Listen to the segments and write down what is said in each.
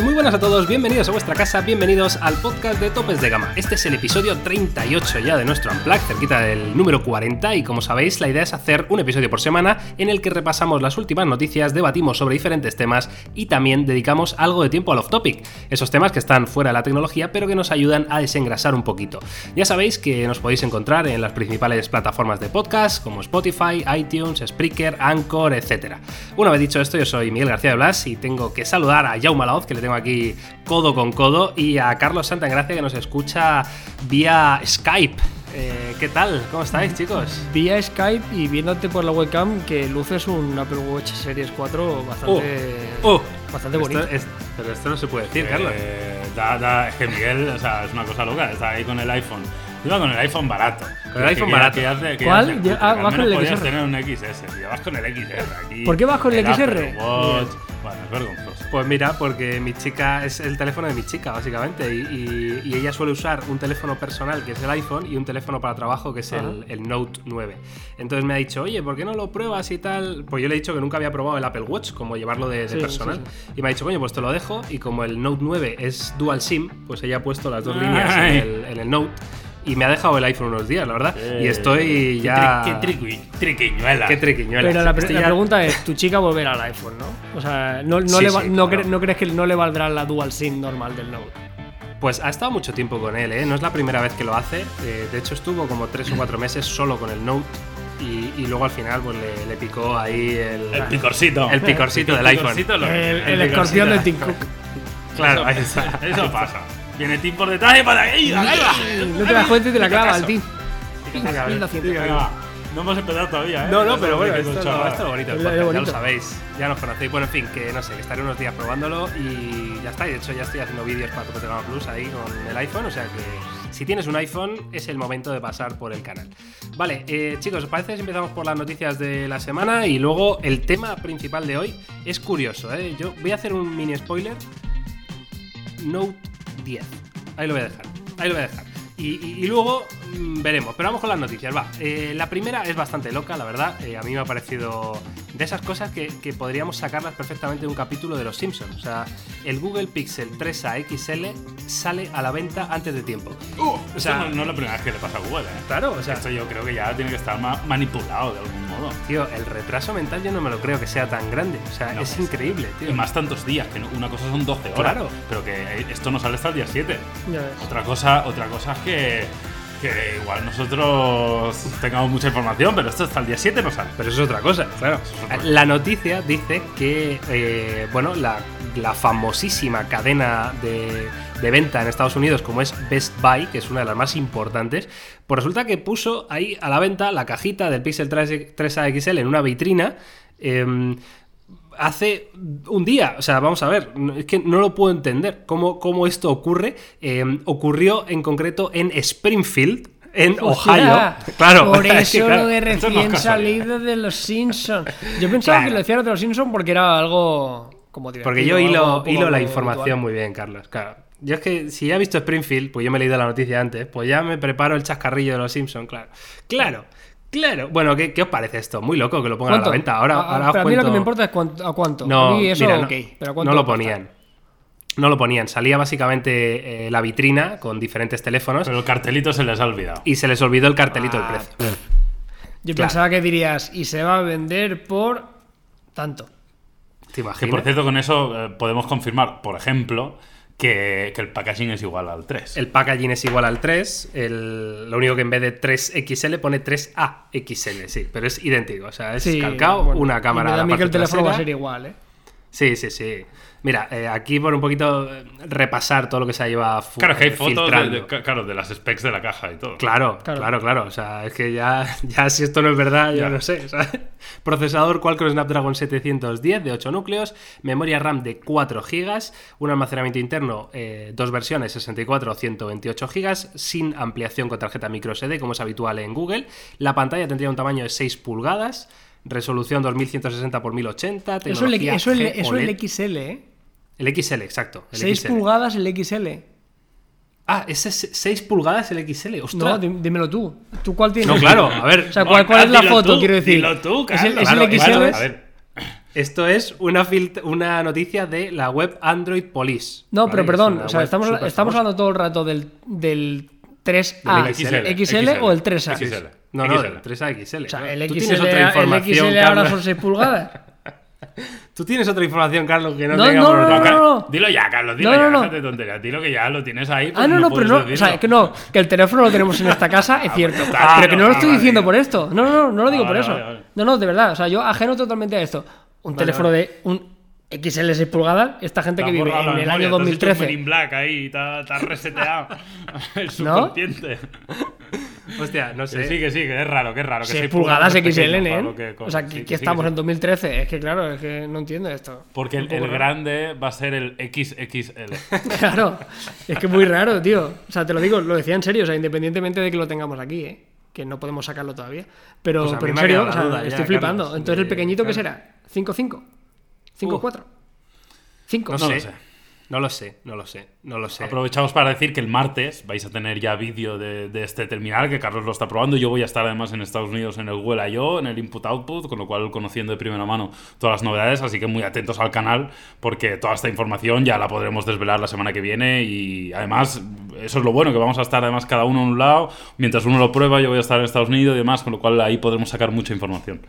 Muy buenas a todos, bienvenidos a vuestra casa, bienvenidos al podcast de Topes de Gama. Este es el episodio 38 ya de nuestro Unplug, cerquita del número 40 y como sabéis la idea es hacer un episodio por semana en el que repasamos las últimas noticias, debatimos sobre diferentes temas y también dedicamos algo de tiempo al off-topic, esos temas que están fuera de la tecnología pero que nos ayudan a desengrasar un poquito. Ya sabéis que nos podéis encontrar en las principales plataformas de podcast como Spotify, iTunes, Spreaker, Anchor, etc. Una vez dicho esto, yo soy Miguel García de Blas y tengo que saludar a Jaume Laoz, que le tengo aquí codo con codo, y a Carlos Santagracia, que nos escucha vía Skype. Eh, ¿Qué tal? ¿Cómo estáis, chicos? Vía Skype y viéndote por la webcam que luces un Apple Watch Series 4 bastante, Oh, oh. bastante Esto bonito. es- pero esto no se puede decir, Carlos. Eh, da- da- es que Miguel, o sea, es una cosa loca, está ahí con el iPhone. Iba con el iPhone barato. Con el iPhone Que- barato. que hace- que ¿Cuál? hace- ah, vas con el XR. tener un XS, tío, vas con el XR aquí. ¿Por qué vas con el XR? Apple Watch. Bueno, es vergonzoso. Pues mira, porque mi chica es el teléfono de mi chica, básicamente, y, y- y ella suele usar un teléfono personal, que es el iPhone, y un teléfono para trabajo, que es el, el Note 9. Entonces me ha dicho, oye, ¿por qué no lo pruebas y tal? Pues yo le he dicho que nunca había probado el Apple Watch, como llevarlo de, de Sí, personal. sí, Y me ha dicho, coño, pues te lo dejo, y como el Note 9 es dual SIM, pues ella ha puesto las dos Ay. líneas en el, en el Note. Y me ha dejado el iPhone unos días, la verdad. y estoy Qué ya. tri- Qué, triqui- triquiñuela. Qué triquiñuela. Pero la, Estoy la ya- pregunta es, ¿tu chica volverá al iPhone, no? O sea, ¿no, no, Sí, le va- sí, no, claro. cre- no crees que no le valdrá la Dual SIM normal del Note? Pues ha estado mucho tiempo con él, ¿eh? No es la primera vez que lo hace. Eh, de hecho, estuvo como tres o cuatro meses solo con el Note. Y, y luego al final pues le, le picó ahí el, El picorcito. el picorcito del El iPhone. lo- El, el escorpión de de Tim Cook. Claro, Eso, ahí está. Eso pasa. Viene Tim por detrás y para ahí. ahí va. No te das cuenta y te la clava al Tim. No hemos empezado todavía, ¿eh? No, no, pero bueno, esto, son no, chorradas. esto es bonito, el podcast, ya lo sabéis, ya nos conocéis. Bueno, en fin, que no sé, que estaré unos días probándolo y ya está. y De hecho, ya estoy haciendo vídeos para Tope de Gama Plus ahí con el iPhone, o sea que si tienes un iPhone es el momento de pasar por el canal. Vale, eh, chicos, ¿os parece si empezamos por las noticias de la semana? Y luego el tema principal de hoy es curioso, ¿eh? Yo voy a hacer un mini spoiler. Note 10. Ahí lo voy a dejar. Ahí lo voy a dejar. Y, y- y luego mm, veremos. Pero vamos con las noticias. Va. Eh, la primera es bastante loca, la verdad. Eh, a mí me ha parecido de esas cosas que, que podríamos sacarlas perfectamente de un capítulo de Los Simpsons. O sea, el Google Pixel 3A XL sale a la venta antes de tiempo. Uh, O sea- no, no es la primera vez que le pasa a Google, ¿eh? Claro, o sea, Esto yo creo que ya tiene que estar ma- manipulado de algún modo. tío, el retraso mental yo no me lo creo que sea tan grande. O sea, No, es increíble, tío. Y más tantos días, que una cosa son 12 horas. Claro. Pero que eh, esto no sale hasta el día 7. Ya ves. Otra cosa, otra cosa es que, que igual nosotros tengamos mucha información, pero esto hasta el día 7 no sale. Pero eso es otra cosa, claro. La noticia dice que, eh, bueno, la, famosísima cadena de, venta en Estados Unidos, como es Best Buy, que es una de las más importantes, pues resulta que puso ahí a la venta la cajita del Pixel 3, 3A XL en una vitrina. em, Hace un día, o sea, vamos a ver, es que no lo puedo entender cómo, cómo esto ocurre. Em, ocurrió en concreto en Springfield, en Hostia, Ohio. Claro, Por que, eso claro, lo de no recién salido de los Simpsons. Yo pensaba Claro. que lo decían de los Simpsons porque era algo como. Porque yo hilo, hilo la información muy bien, Carlos. Claro. Yo es que si ya he visto Springfield, pues yo me he leído la noticia antes, pues ya me preparo el chascarrillo de los Simpsons, claro. Claro, claro. Bueno, ¿qué, qué os parece esto? Muy loco que lo pongan a la venta. Ahora, Ah, ahora os pero a mí lo que me importa es cuánto- a cuánto. No, a mí eso mira, no, ok. Pero ¿a cuánto no lo ponían. No lo ponían. Salía básicamente eh, la vitrina con diferentes teléfonos Pero el cartelito se les ha olvidado. y se les olvidó el cartelito Ah, del precio. Yo Claro. pensaba que dirías, y se va a vender por tanto. ¿Te Que imaginas? por cierto, con eso eh, podemos confirmar, por ejemplo, que, que el packaging es igual al 3. El packaging es igual al 3, el- lo único que en vez de 3XL pone 3AXL, sí, pero es idéntico, o sea, es Sí, calcado, bueno, una cámara. Y me da a la mí que el teléfono va a ser igual, ¿eh? Sí, sí, sí. Mira, eh, aquí por un poquito eh, repasar todo lo que se lleva fu- Claro, es que hay eh, fotos de, claro, de las specs de la caja y todo. Claro, Claro. claro, claro, O sea, es que ya, ya si esto no es verdad, yo Ya. no sé. ¿sabes? Procesador Qualcomm Snapdragon 710 de 8 núcleos, memoria RAM de 4 GB, un almacenamiento interno, eh, dos versiones, 64 o 128 GB, sin ampliación con tarjeta microSD, como es habitual en Google. La pantalla tendría un tamaño de 6 pulgadas, resolución 2160 x 1080, Eso es el, eso, el, G eso el. XL, ¿eh? El XL, exacto. El 6 XL. pulgadas el XL. Ah, ese es 6 pulgadas el XL. No, ¡Ostras! dí- dímelo tú. ¿Tú cuál tienes? No, claro, a ver. O sea, ¿cuál, No, cuál es la dilo foto, tú, quiero decir? dilo tú, ¿Es el, Carlos. es Claro, el XL? Bueno, a ver, Esto es una, una noticia de la web Android Police. No, ¿vale? pero perdón, o sea, estamos, estamos hablando todo el rato del, del 3A Del XL, XL, o el 3A. XL. No, no, XL. el 3A XL. O sea, ¿no? el Tú XL, tienes otra el información, XL ahora son 6 pulgadas. Tú tienes otra información, Carlos, que no, No, tengamos no, no, no, no. Dilo ya, Carlos, dilo No, ya, no, tonterías. Dilo que ya lo tienes ahí. pues Ah, no, no, pero no. O decirlo. sea, que no, que el teléfono lo tenemos en esta casa, es cierto. pues está, pero que no lo ah, estoy vale. diciendo por esto. No, no, no, no lo digo Ah, por vale, eso. vale, vale. No, no, de verdad. O sea, yo ajeno totalmente a esto. Un Vale, teléfono vale. de un XL 6 pulgadas, esta gente Te que vive en el memoria, año te has hecho un 2013. Men in Black ahí, has reseteado el ¿No? subconsciente. Hostia, no Que sé. sí, que sí, que es raro, que es raro. Que 6 seis pulgadas es XL, pequeño ¿eh? O sea, sí, que, que que sí, estamos que en sí. 2013. Es que claro, es que no entiendo esto. Porque el, grande va a ser el XXL. Claro, es que es muy raro, tío. O sea, te lo digo, lo decía en serio, o sea, independientemente de que lo tengamos aquí, ¿eh? Que no podemos sacarlo todavía. Pero, Pues pero en serio, quedado o la sea, duda ya, estoy flipando. Carlos, Entonces, ¿el pequeñito qué será? ¿5-5? ¿5-4? 5. No, No lo sé. sé. No lo sé, no lo sé, no lo sé. Aprovechamos para decir que el martes vais a tener ya vídeo de, de este terminal, que Carlos lo está probando. Yo voy a estar además en Estados Unidos en el Google I.O., en el Input Output, con lo cual conociendo de primera mano todas las novedades. Así que muy atentos al canal, porque toda esta información ya la podremos desvelar la semana que viene. Y además, eso es lo bueno, que vamos a estar además cada uno en un lado. Mientras uno lo prueba, yo voy a estar en Estados Unidos y demás, con lo cual ahí podremos sacar mucha información.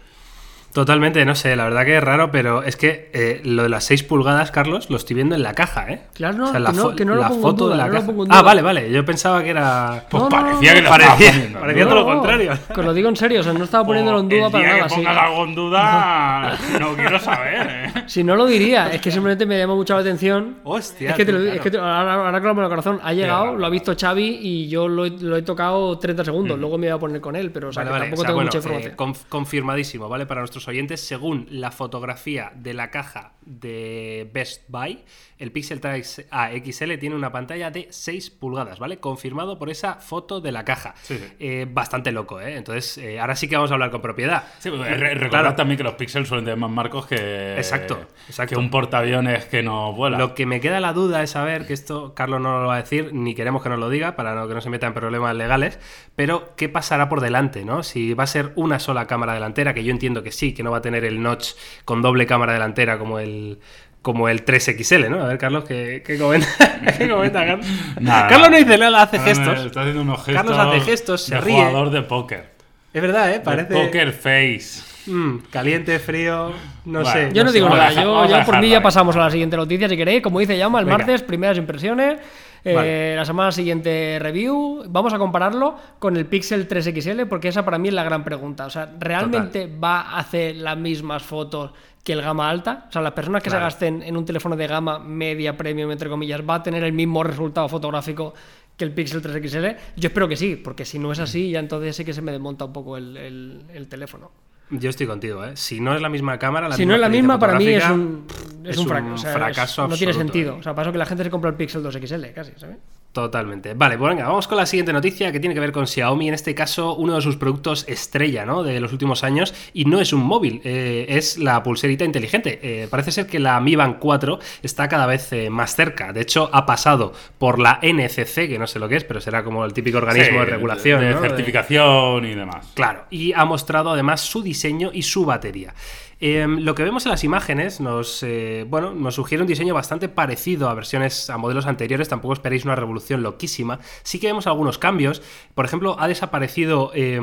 Totalmente, no sé, la verdad que es raro, pero es que eh, lo de las 6 pulgadas, Carlos, lo estoy viendo en la caja, ¿eh? Claro, no, la que no- fo- que no lo la pongo foto duda, de la lo caja. Ah, vale, vale, yo pensaba que era... Pues parecía no, que no. lo Parecía- parecía ¿no? todo lo contrario. Que lo digo en serio, o sea, no estaba poniéndolo en duda el para día nada. que sí. pongas algo en duda, no quiero saber, ¿eh? Si no lo diría, es que simplemente me llama mucho la atención. Hostia, es que, te lo- es que te- ahora, ahora el corazón, ha llegado, lo ha visto Xavi y yo lo he, lo he tocado 30 segundos. Luego me voy a poner con él, pero o sea, Vale, que vale, tampoco o sea, tengo bueno, mucha eh, información. conf- confirmadísimo, ¿vale? Para nuestros oyentes, según la fotografía de la caja de Best Buy, el Pixel 3 A XL tiene una pantalla de 6 pulgadas, ¿vale? Confirmado por esa foto de la caja. Sí, sí. Eh, bastante loco, ¿eh? Entonces, eh, ahora sí que vamos a hablar con propiedad. Sí, re- recordad Claro. también que los píxeles suelen tener más marcos que. Exacto, exacto. Que un portaaviones que no vuela. Lo que me queda la duda es saber, que esto Carlos no lo va a decir, ni queremos que nos lo diga, para no, que no se meta en problemas legales, pero ¿qué pasará por delante? ¿no? Si va a ser una sola cámara delantera, que yo entiendo que sí, que no va a tener el notch con doble cámara delantera como el como el 3XL, ¿no? A ver, Carlos, ¿qué, qué comenta? ¿Qué comenta, Carlos? Nada, Carlos no dice nada, hace gestos. Está haciendo unos gestos. Carlos hace gestos, se de ríe. jugador de póker. Es verdad, ¿eh? De Parece Poker face. Mm, caliente, frío, no Bueno, sé. Yo no digo nada, yo, vamos a yo por mí ya pasamos a la siguiente noticia, si queréis. Como dice Llama, el Venga. martes, primeras impresiones. Eh, Vale. La semana siguiente review. Vamos a compararlo con el Pixel 3XL porque esa para mí es la gran pregunta. O sea, ¿realmente va a hacer las mismas fotos que el gama alta? O sea, las personas que Claro. se gasten en un teléfono de gama media, premium, entre comillas, ¿va a tener el mismo resultado fotográfico que el Pixel 3XL? Yo espero que sí, porque si no es así, ya entonces sí que se me desmonta un poco el, el- el teléfono. Yo estoy contigo, ¿eh? Si no es la misma cámara, la si no es la misma, para mí es un, es un, frac- o sea, es- fracaso No tiene sentido. ¿eh? O sea, para eso que la gente se compra el Pixel 2 XL, casi, ¿sabes? Totalmente. Vale, pues venga, vamos con la siguiente noticia que tiene que ver con Xiaomi, en este caso uno de sus productos estrella ¿no? de los últimos años, y no es un móvil, eh, es la pulserita inteligente. Eh, parece ser que la Mi Band 4 está cada vez eh, más cerca, de hecho ha pasado por la NCC, que no sé lo que es, pero será como el típico organismo Sí, de regulación. De, ¿no? De- certificación y demás. Claro, y ha mostrado además su diseño y su batería. Eh, lo que vemos en las imágenes nos, eh, bueno, nos sugiere un diseño bastante parecido a versiones, a modelos anteriores, tampoco esperéis una revolución loquísima. Sí que vemos algunos cambios. Por ejemplo, ha desaparecido eh,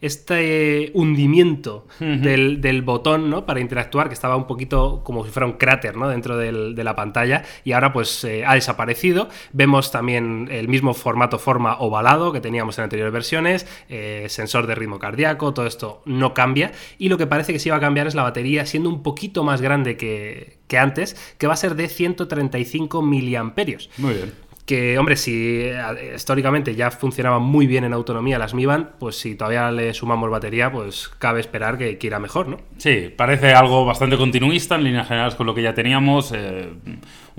este hundimiento del, del botón ¿no? para interactuar, que estaba un poquito como si fuera un cráter ¿no? dentro del- de la pantalla, y ahora pues eh, ha desaparecido. Vemos también el mismo formato forma ovalado que teníamos en anteriores versiones, eh, sensor de ritmo cardíaco, todo esto no cambia, y lo que parece que sí va a cambiar es la batería siendo un poquito más grande que, que antes, que va a ser de 135 miliamperios. Muy bien. Que, hombre, si eh, históricamente ya funcionaban muy bien en autonomía las Mi Band, pues si todavía le sumamos batería, pues cabe esperar que, que irá mejor, ¿no? Sí, parece algo bastante continuista en líneas generales con lo que ya teníamos. eh,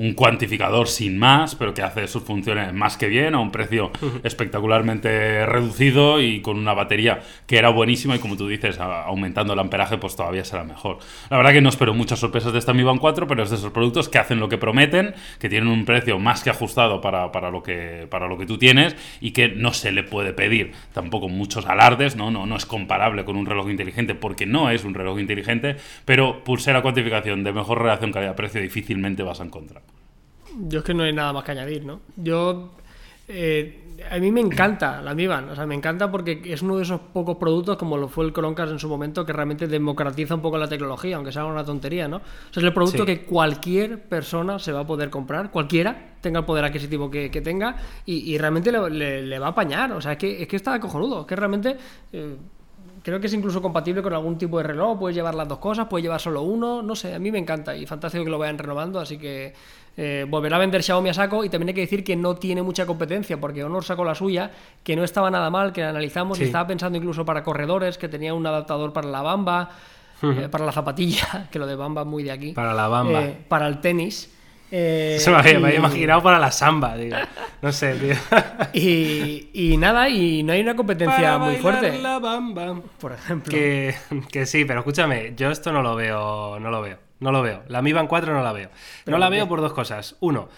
un cuantificador sin más, pero que hace sus funciones más que bien, a un precio espectacularmente reducido y con una batería que era buenísima y como tú dices, aumentando el amperaje, pues todavía será mejor. La verdad que no espero muchas sorpresas de esta Mi Band 4, pero es de esos productos que hacen lo que prometen, que tienen un precio más que ajustado para para, lo que, para lo que tú tienes y que no se le puede pedir tampoco muchos alardes, ¿no? No, no es comparable con un reloj inteligente porque no es un reloj inteligente, pero pulsera cuantificación de mejor relación calidad-precio difícilmente vas a encontrar. Yo es que no hay nada más que añadir, ¿no? Yo. eh, a mí me encanta la Mi Band, o sea, me encanta porque es uno de esos pocos productos, como lo fue el Chromecast en su momento, que realmente democratiza un poco la tecnología, aunque sea una tontería, ¿no? O sea, es el producto Sí. que cualquier persona se va a poder comprar, cualquiera, tenga el poder adquisitivo que, que tenga, y, y realmente le, le- le va a apañar. O sea, es que, es que está cojonudo, es que realmente. eh, Creo que es incluso compatible con algún tipo de reloj, puedes llevar las dos cosas, puedes llevar solo uno, no sé, a mí me encanta y fantástico que lo vayan renovando, así que eh, volverá a vender Xiaomi a saco y también hay que decir que no tiene mucha competencia porque Honor sacó la suya, que no estaba nada mal, que la analizamos Sí. y estaba pensando incluso para corredores, que tenía un adaptador para la bamba, eh, para la zapatilla, que lo de bamba muy de aquí, Para la bamba. eh, para el tenis. eh, Se me había, me había imaginado para la samba, digo. No sé, tío. Y, y nada, y no hay una competencia Para muy fuerte, la bamba. por ejemplo. Que, que sí, pero escúchame, yo esto no lo veo, no lo veo, no lo veo. La Mi Band 4 no la veo. ¿Pero No la veo por dos cosas. Uno,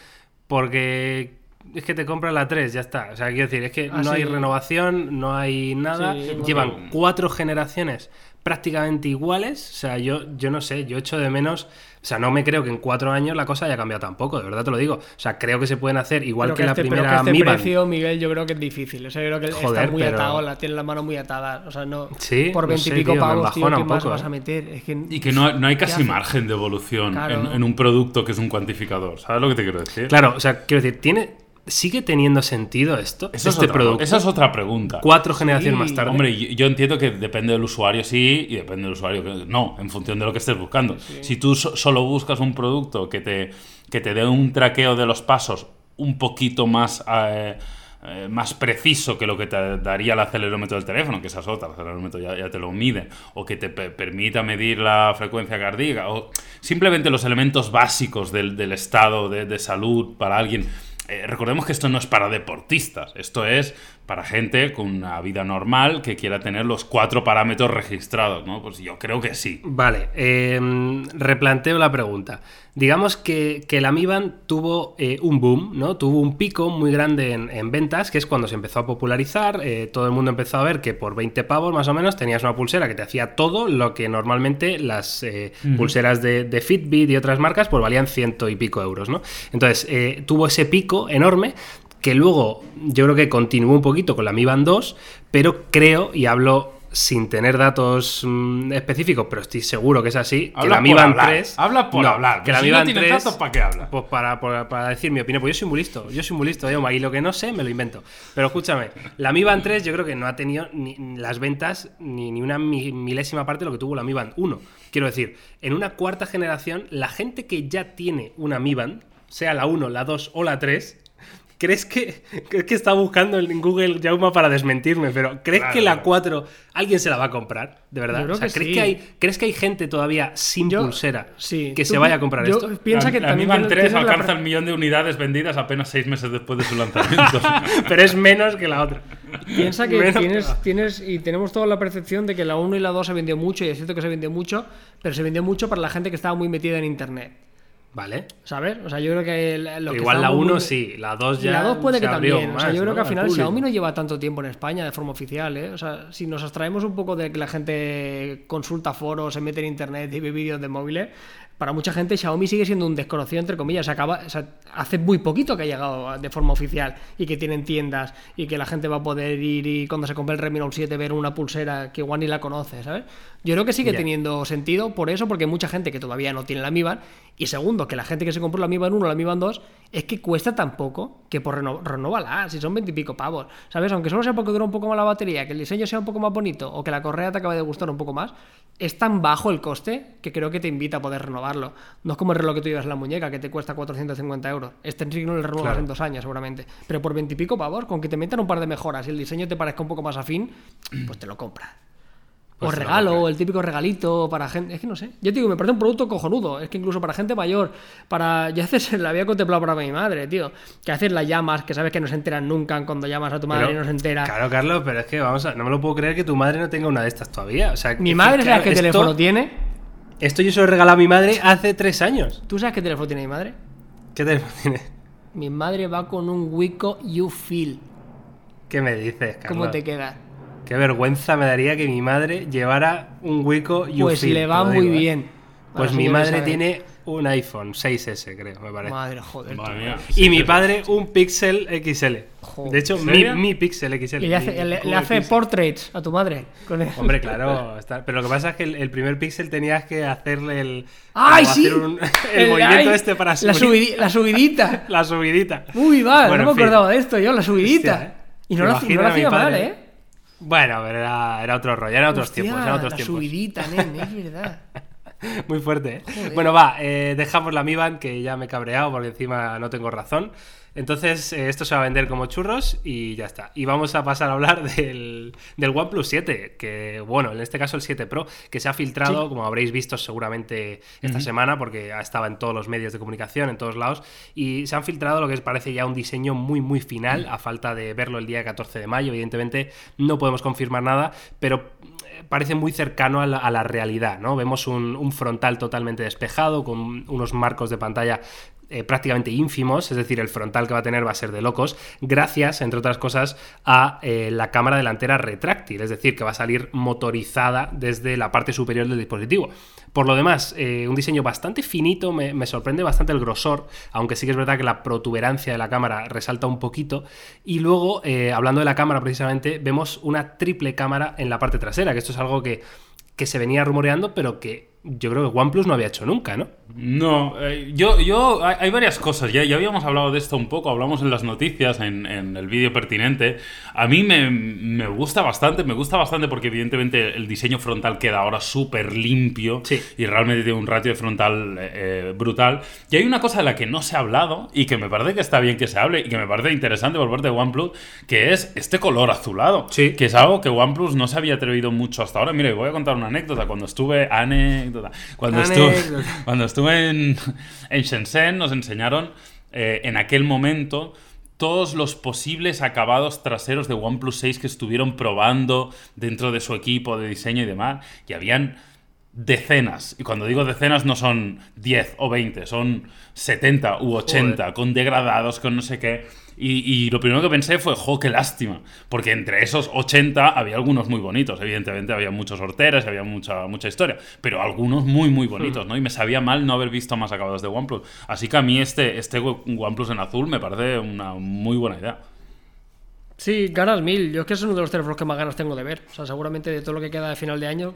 porque es que te compras la 3, ya está. O sea, quiero decir, es que Ah, no hay renovación, no hay nada. Sí, Llevan cuatro generaciones prácticamente iguales. O sea, yo, yo no sé, yo echo de menos. O sea, no me creo que en cuatro años la cosa haya cambiado tampoco, de verdad te lo digo. O sea, creo que se pueden hacer igual Pero que, la este, pero primera que este Mi Band. precio, Miguel, yo creo que es difícil. O sea, yo creo que Joder, está muy pero- atado, la, tiene la mano muy atada. O sea, no. Sí, por no 20 y sé, pavos, tío, ¿qué un más poco, vas eh. a meter? Es que, Y que no, no hay ¿qué casi margen de evolución Claro. en, en un producto que es un cuantificador. ¿Sabes lo que te quiero decir? Claro, o sea, quiero decir, ¿tiene, ¿sigue teniendo sentido esto? Esa es este otra- producto. Esa es otra pregunta. Cuatro generaciones Sí. más tarde. Hombre, yo, yo entiendo que depende del usuario sí y depende del usuario que no, en función de lo que estés buscando. Si tú so- solo buscas un producto que te, que te dé un traqueo de los pasos un poquito más, eh, eh, más preciso que lo que te daría el acelerómetro del teléfono, que esa es otra, el acelerómetro ya, ya te lo mide, o que te pe- permita medir la frecuencia cardíaca, o simplemente los elementos básicos del, del estado de, de salud para alguien. Eh, recordemos que esto no es para deportistas, esto es para gente con una vida normal que quiera tener los cuatro parámetros registrados, ¿no? Pues yo creo que sí. Vale, eh, replanteo la pregunta. Digamos que, que la Mi Band tuvo eh, un boom, ¿no? Tuvo un pico muy grande en, en ventas, que es cuando se empezó a popularizar. eh, todo el mundo empezó a ver que por 20 pavos más o menos tenías una pulsera que te hacía todo lo que normalmente las pulseras de, de Fitbit y otras marcas pues valían ciento y pico euros, ¿no? Entonces, tuvo ese pico enorme que luego yo creo que continuó un poquito con la Mi Band 2, pero creo, y hablo sin tener datos mm, específicos, pero estoy seguro que es así, que Habla la Mi Band hablar, 3... habla por hablar, Que la si Mi no Band tienes 3... datos, ¿para qué hablas? Pues para, para- para decir mi opinión, pues yo soy muy listo, yo soy muy listo, y lo que no sé me lo invento. Pero escúchame, la Mi Band 3 yo creo que no ha tenido ni las ventas ni, ni una mi- milésima parte de lo que tuvo la Mi Band 1. Quiero decir, en una cuarta generación, la gente que ya tiene una Mi Band, sea la 1, la 2 o la 3, ¿Crees que, crees que está buscando en Google Jauma para desmentirme? Pero ¿crees Claro, que la claro. 4 alguien se la va a comprar? ¿De verdad? O sea, que ¿crees, sí. que hay, ¿Crees que hay gente todavía sin Yo- pulsera sí. que se vaya a comprar yo esto? Piensa que la, también la Mi Band tienes- 3 tienes la alcanza el millón de unidades vendidas apenas seis meses después de su lanzamiento. Pero es menos que la otra. Piensa que Menos tienes, que tienes, y tenemos toda la percepción de que la 1 y la 2 se vendió mucho, y es cierto que se vendió mucho, pero se vendió mucho para la gente que estaba muy metida en internet. Vale. ¿Sabes? O sea, yo creo que lo que Igual la estábamos 1 muy- sí, la 2 Y ya. la 2 puede que también. o sea, más, yo creo ¿no? que al final. Xiaomi no lleva tanto tiempo en España de forma oficial. ¿eh? O sea, si nos abstraemos un poco de que la gente consulta foros, se mete en internet y ve vídeos de móviles, para mucha gente Xiaomi sigue siendo un desconocido, entre comillas. Se acaba, o sea, hace muy poquito que ha llegado de forma oficial y que tienen tiendas y que la gente va a poder ir y cuando se compre el Redmi Note 7 ver una pulsera que igual ni la conoce, ¿sabes? Yo creo que sigue teniendo sentido por eso, porque hay mucha gente que todavía no tiene la Mi Band. Y segundo, que la gente que se compró la Mi Band 1 o la Mi Band 2 es que cuesta tan poco que por reno renóvala, si son 20 y pico pavos. ¿Sabes? Aunque solo sea porque dura un poco más la batería, que el diseño sea un poco más bonito o que la correa te acabe de gustar un poco más, es tan bajo el coste que creo que te invita a poder renovarlo. No es como el reloj que tú llevas en la muñeca, que te cuesta 450 euros. Este en sí no lo renuevas Claro. en dos años, seguramente. Pero por 20 y pico pavos, con que te metan un par de mejoras y el diseño te parezca un poco más afín, pues te lo compras. Pues o regalo, o el típico regalito para gente. Es que no sé. Yo te digo, me parece un producto cojonudo. Es que incluso para gente mayor, para. Yo a veces la había contemplado para mi madre, tío. Que a veces las llamas, que sabes que no se enteran nunca cuando llamas a tu madre Pero- y no se entera. Claro, Carlos, pero es que vamos a. No me lo puedo creer que tu madre no tenga una de estas todavía. O sea, Mi es madre, que, ¿sabes claro, qué esto- teléfono tiene? Esto yo se lo he regalado a mi madre hace tres años. ¿Tú sabes qué teléfono tiene mi madre? ¿Qué teléfono tiene? Mi madre va con un Wiko You Feel. ¿Qué me dices, Carlos? ¿Cómo te queda? Qué vergüenza me daría que mi madre llevara un Wiko You Pues Feel, le te va muy digo, ¿eh? bien. Pues mi madre tiene un iPhone 6S, creo, me parece. Madre, joder. Madre mía. Y mi padre un Pixel XL. Joder. De hecho, ¿En mi, mi Pixel XL. Y le hace, le- le hace portraits a tu madre. con el- Hombre, claro. está- Pero lo que pasa es que el, el primer Pixel tenías que hacerle el. ¡Ay, sí! hacer un- el, movimiento ay, este para la, subir. subidi- la subidita. La subidita. Uy, va, Bueno, no me fin. acordaba de esto yo, la subidita. Hostia, ¿eh? Y no lo, no lo hacía mal. ¿eh? Bueno, pero era, era otro rollo, eran otros Hostia, tiempos, eran otros la tiempos. subidita, nen, es verdad. Muy fuerte, ¿eh? Joder. Bueno, va, eh, dejamos la Mi Band, que ya me he cabreado porque encima no tengo razón. Entonces, eh, esto se va a vender como churros y ya está. Y vamos a pasar a hablar del, del OnePlus 7, que, bueno, en este caso el 7 Pro, que se ha filtrado, Sí. como habréis visto seguramente esta semana, porque estaba en todos los medios de comunicación, en todos lados, y se han filtrado lo que parece ya un diseño muy, muy final, a falta de verlo el día 14 de mayo. Evidentemente, no podemos confirmar nada, pero parece muy cercano a la, realidad, ¿no? Vemos un frontal totalmente despejado, con unos marcos de pantalla eh, prácticamente ínfimos, es decir, el frontal que va a tener va a ser de locos, gracias, entre otras cosas, a eh, la cámara delantera retráctil, es decir, que va a salir motorizada desde la parte superior del dispositivo. Por lo demás, eh, un diseño bastante finito, me, me sorprende bastante el grosor, aunque sí que es verdad que la protuberancia de la cámara resalta un poquito. Y luego, hablando de la cámara precisamente, vemos una triple cámara en la parte trasera, que esto es algo que, que se venía rumoreando, pero que yo creo que OnePlus no había hecho nunca, ¿no? No, eh, yo, yo, hay, hay varias cosas, ya, ya habíamos hablado de esto un poco, hablamos en las noticias, en, en el vídeo pertinente. A mí me, me gusta bastante, me gusta bastante porque evidentemente el diseño frontal queda ahora súper limpio Sí. y realmente tiene un ratio de frontal eh, eh, brutal. Y hay una cosa de la que no se ha hablado y que me parece que está bien que se hable y que me parece interesante por parte de OnePlus, que es este color azulado. Sí. Que es algo que OnePlus no se había atrevido mucho hasta ahora. Mira, voy a contar una anécdota. Cuando estuve, anécdota, cuando estuve, Anécdota. cuando estuve en, en Shenzhen nos enseñaron eh, en aquel momento todos los posibles acabados traseros de OnePlus 6 que estuvieron probando dentro de su equipo de diseño y demás. Y habían decenas. Y cuando digo decenas no son 10 o 20, son 70 u 80, con degradados, con no sé qué. Y, y lo primero que pensé fue, jo, qué lástima. Porque entre esos 80 había algunos muy bonitos. Evidentemente había muchos horteras, había mucha, mucha historia. Pero algunos muy, muy bonitos, ¿no? Y me sabía mal no haber visto más acabados de OnePlus. Así que a mí este, este OnePlus en azul me parece una muy buena idea. Sí, ganas mil. Yo es que es uno de los teléfonos que más ganas tengo de ver. O sea, seguramente de todo lo que queda de final de año,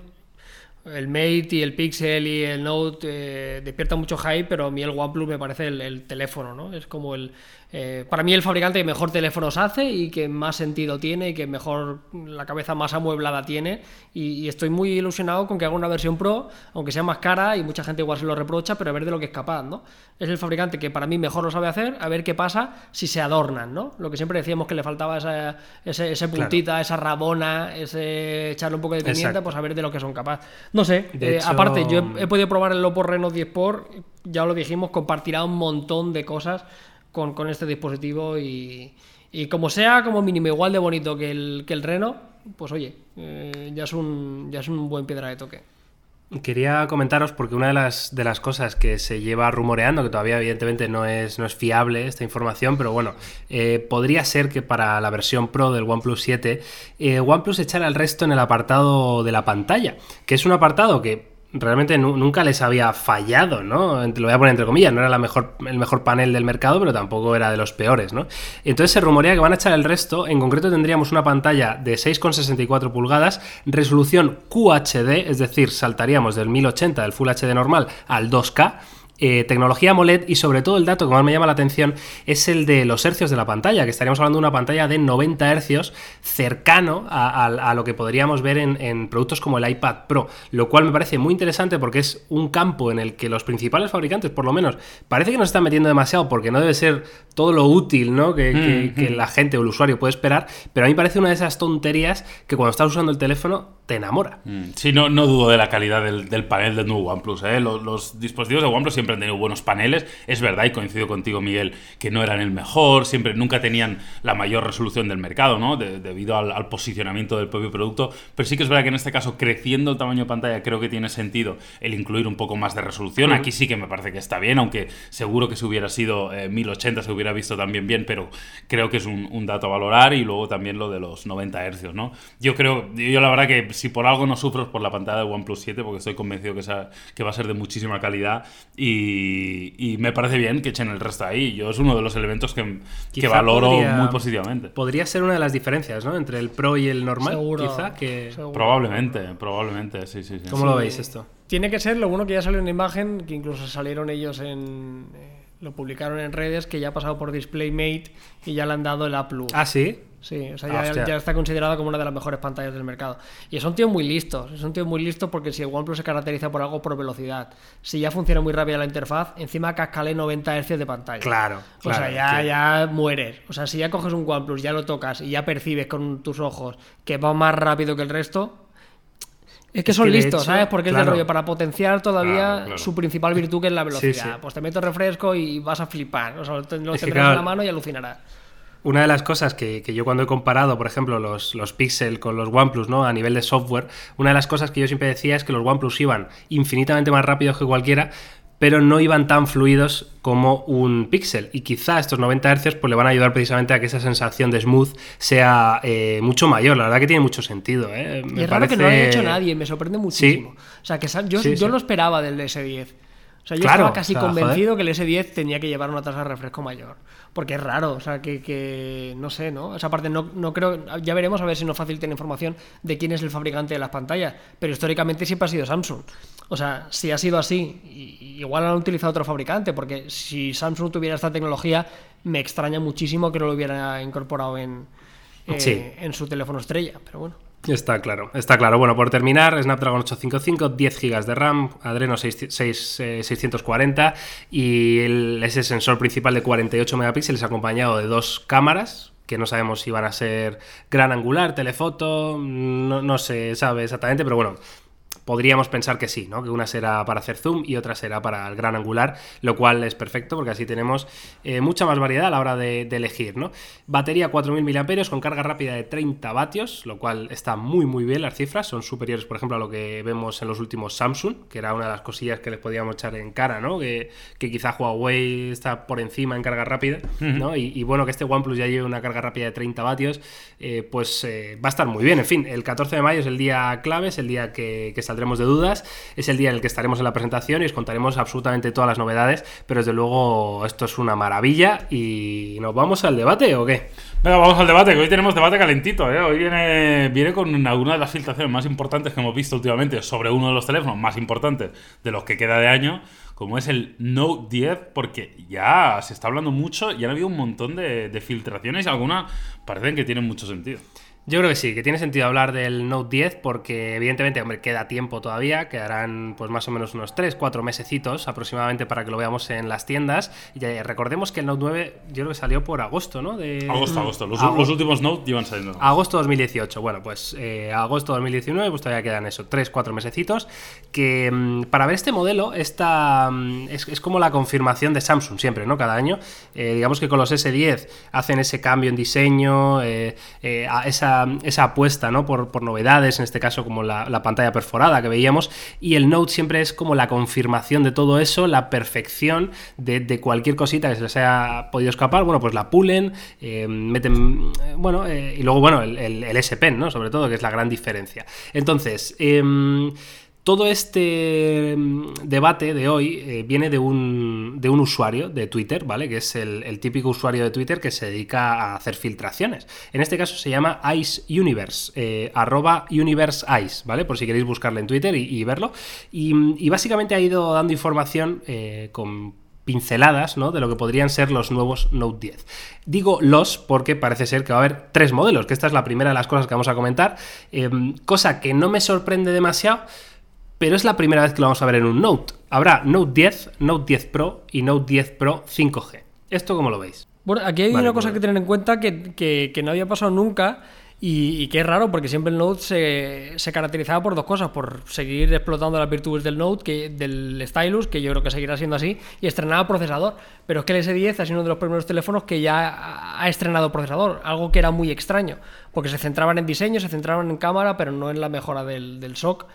el Mate y el Pixel y el Note eh, despiertan mucho hype, pero a mí el OnePlus me parece el, el teléfono, ¿no? Es como el... eh, para mí el fabricante que mejor teléfonos hace y que más sentido tiene y que mejor la cabeza más amueblada tiene. Y, y estoy muy ilusionado con que haga una versión Pro, aunque sea más cara y mucha gente igual se lo reprocha, pero a ver de lo que es capaz, ¿no? Es el fabricante que para mí mejor lo sabe hacer, a ver qué pasa si se adornan, ¿no? Lo que siempre decíamos que le faltaba esa, ese, ese puntita, esa rabona, ese echarle un poco de pimienta, Exacto. pues a ver de lo que son capaces. No sé, eh, hecho- aparte, yo he, he podido probar el Oppo Reno 10 Sport, ya lo dijimos, compartirá un montón de cosas con, este dispositivo y, y como sea, como mínimo igual de bonito que el, que el Reno, pues oye, eh, ya, es un, ya es un buen piedra de toque. Quería comentaros porque una de las, de las cosas que se lleva rumoreando, que todavía evidentemente no es, no es fiable esta información, pero bueno, eh, podría ser que para la versión Pro del OnePlus 7, eh, OnePlus echara el resto en el apartado de la pantalla, que es un apartado que realmente nu- nunca les había fallado, ¿no? Lo voy a poner entre comillas, no era la mejor, el mejor panel del mercado, pero tampoco era de los peores, ¿no? Entonces se rumorea que van a echar el resto, en concreto tendríamos una pantalla de 6,64 pulgadas, resolución QHD, es decir, saltaríamos del 1080, del Full HD normal, al 2K, eh, tecnología AMOLED y sobre todo el dato que más me llama la atención es el de los hercios de la pantalla, que estaríamos hablando de una pantalla de 90 hercios cercano a, a- a lo que podríamos ver en, en productos como el iPad Pro, lo cual me parece muy interesante porque es un campo en el que los principales fabricantes, por lo menos, parece que nos están metiendo demasiado porque no debe ser todo lo útil ¿no? que, que- que la gente o el usuario puede esperar, pero a mí me parece una de esas tonterías que cuando estás usando el teléfono te enamora. Mm, Sí, no, no dudo de la calidad del, del panel del nuevo OnePlus. ¿eh? Los, los dispositivos de OnePlus siempre han tenido buenos paneles. Es verdad, y coincido contigo, Miguel, que no eran el mejor, siempre nunca tenían la mayor resolución del mercado, ¿no? De- debido al, al posicionamiento del propio producto. Pero sí que es verdad que en este caso, creciendo el tamaño de pantalla, creo que tiene sentido el incluir un poco más de resolución. Aquí sí que me parece que está bien, aunque seguro que si hubiera sido eh, 1080 se hubiera visto también bien, pero creo que es un, un dato a valorar. Y luego también lo de los 90 Hz, ¿no? Yo creo, yo la verdad que si por algo no sufro es por la pantalla de OnePlus 7, porque estoy convencido que, esa- que va a ser de muchísima calidad y, y me parece bien que echen el resto ahí. Yo es uno de los elementos que, que valoro podría- muy positivamente. Podría ser una de las diferencias, ¿no? Entre el Pro y el normal, Seguro. quizá, que... seguro. Probablemente, probablemente, sí, sí, sí. ¿Cómo lo veis esto? Tiene que ser, lo bueno que ya salió una imagen, que incluso salieron ellos en. eh, lo publicaron en redes, que ya ha pasado por DisplayMate y ya le han dado el A. Ah, sí. Sí, o sea, ya, está considerado como una de las mejores pantallas del mercado. Y son tíos muy listos, son tíos muy listos porque si el OnePlus se caracteriza por algo por velocidad, si ya funciona muy rápida la interfaz, encima cascale 90 Hz de pantalla. Claro, O sea, ya, que- ya mueres. O sea, si ya coges un OnePlus, ya lo tocas y ya percibes con tus ojos que va más rápido que el resto. Es que Es son que listos, hecho, ¿sabes? Porque es claro. de rollo para potenciar todavía Claro, claro. su principal virtud que es la velocidad. Sí, sí. Pues te meto refresco y vas a flipar. O sea, lo Es tendrás en la mano y alucinarás. Una de las cosas que, que yo cuando he comparado, por ejemplo, los, los Pixel con los OnePlus, ¿no? A nivel de software, una de las cosas que yo siempre decía es que los OnePlus iban infinitamente más rápidos que cualquiera, pero no iban tan fluidos como un Pixel. Y quizá estos 90 Hz pues, le van a ayudar precisamente a que esa sensación de smooth sea eh, mucho mayor. La verdad que tiene mucho sentido. ¿eh? Y es raro que no lo haya hecho nadie, me sorprende muchísimo. O sea, que yo, Sí, yo sí. lo esperaba del S10. O sea, yo Claro, estaba casi o sea, convencido que el S10 tenía que llevar una tasa de refresco mayor. Porque es raro, o sea, que, que no sé, ¿no? Esa parte no, no creo. Ya veremos a ver si nos facilita información de quién es el fabricante de las pantallas. Pero históricamente siempre ha sido Samsung. O sea, si ha sido así, igual han utilizado otro fabricante. Porque si Samsung tuviera esta tecnología, me extraña muchísimo que no lo hubiera incorporado en, eh, Sí. en su teléfono estrella. Pero bueno. Está claro, está claro. Bueno, por terminar, Snapdragon 855, 10 GB de RAM, Adreno 6, 6, eh, 640 y el- ese sensor principal de 48 megapíxeles acompañado de dos cámaras que no sabemos si van a ser gran angular, telefoto, no, no se sabe exactamente, pero bueno, podríamos pensar que sí, ¿no? Que una será para hacer zoom y otra será para el gran angular, lo cual es perfecto porque así tenemos eh, mucha más variedad a la hora de, de elegir, ¿no? Batería 4000 mAh con carga rápida de 30 vatios, lo cual está muy muy bien las cifras, son superiores por ejemplo a lo que vemos en los últimos Samsung, que era una de las cosillas que les podíamos echar en cara, ¿no? Que, que quizá Huawei está por encima en carga rápida, ¿no? Y, y bueno, que este OnePlus ya lleve una carga rápida de 30 vatios, eh, pues eh, va a estar muy bien. En fin, el 14 de mayo es el día clave, es el día que, que saldremos de dudas, es el día en el que estaremos en la presentación y os contaremos absolutamente todas las novedades, pero desde luego esto es una maravilla y nos vamos al debate o qué? Venga, vamos al debate, que hoy tenemos debate calentito. ¿eh? Hoy viene, viene con alguna de las filtraciones más importantes que hemos visto últimamente sobre uno de los teléfonos más importantes de los que queda de año, como es el Note 10, porque ya se está hablando mucho y han habido un montón de, de filtraciones algunas parecen que tienen mucho sentido. Yo creo que sí, que tiene sentido hablar del Note 10 porque evidentemente, hombre, queda tiempo todavía, quedarán pues más o menos unos 3, 4 mesecitos aproximadamente para que lo veamos en las tiendas. Y recordemos que el Note 9 yo creo que salió por agosto, ¿no? De... Agosto, agosto. Los, Agosto. los últimos Note llevan saliendo. Agosto 2018. Bueno, pues eh, agosto 2019, pues todavía quedan eso, 3, 4 mesecitos. Que mm, para ver este modelo, esta, mm, es, es como la confirmación de Samsung siempre, ¿no? Cada año. Eh, digamos que con los S10 hacen ese cambio en diseño, eh, eh, a esa, apuesta, ¿no? Por, por novedades, en este caso como la, la pantalla perforada que veíamos. Y el Note siempre es como la confirmación de todo eso, la perfección de, cualquier cosita que se les haya podido escapar. Bueno, pues la pulen, eh, meten, eh, bueno, eh, y luego, bueno, el, el, S Pen, ¿no? Sobre todo, que es la gran diferencia. Entonces, em, todo este mm, debate de hoy eh, viene de un, de un usuario de Twitter, ¿vale? Que es el, típico usuario de Twitter que se dedica a hacer filtraciones. En este caso se llama Ice Universe, eh, arroba Universe Ice, ¿vale? Por si queréis buscarle en Twitter y, verlo. Y, y básicamente ha ido dando información eh, con pinceladas ¿no? de lo que podrían ser los nuevos Note 10. Digo los porque parece ser que va a haber tres modelos, que esta es la primera de las cosas que vamos a comentar, eh, cosa que no me sorprende demasiado, pero es la primera vez que lo vamos a ver en un Note. Habrá Note 10, Note 10 Pro y Note 10 Pro 5G. ¿Esto cómo lo veis? Bueno, aquí hay Vale, una cosa pues- que tener en cuenta que, que- que no había pasado nunca Y, y que es raro porque siempre el Note se, se, caracterizaba por dos cosas, por seguir explotando las virtudes del Note, que, del Stylus, que yo creo que seguirá siendo así, y estrenaba procesador. Pero es que el S10 ha sido uno de los primeros teléfonos que ya ha estrenado procesador, algo que era muy extraño, porque se centraban en diseño, se centraban en cámara, pero no en la mejora del, del SOC.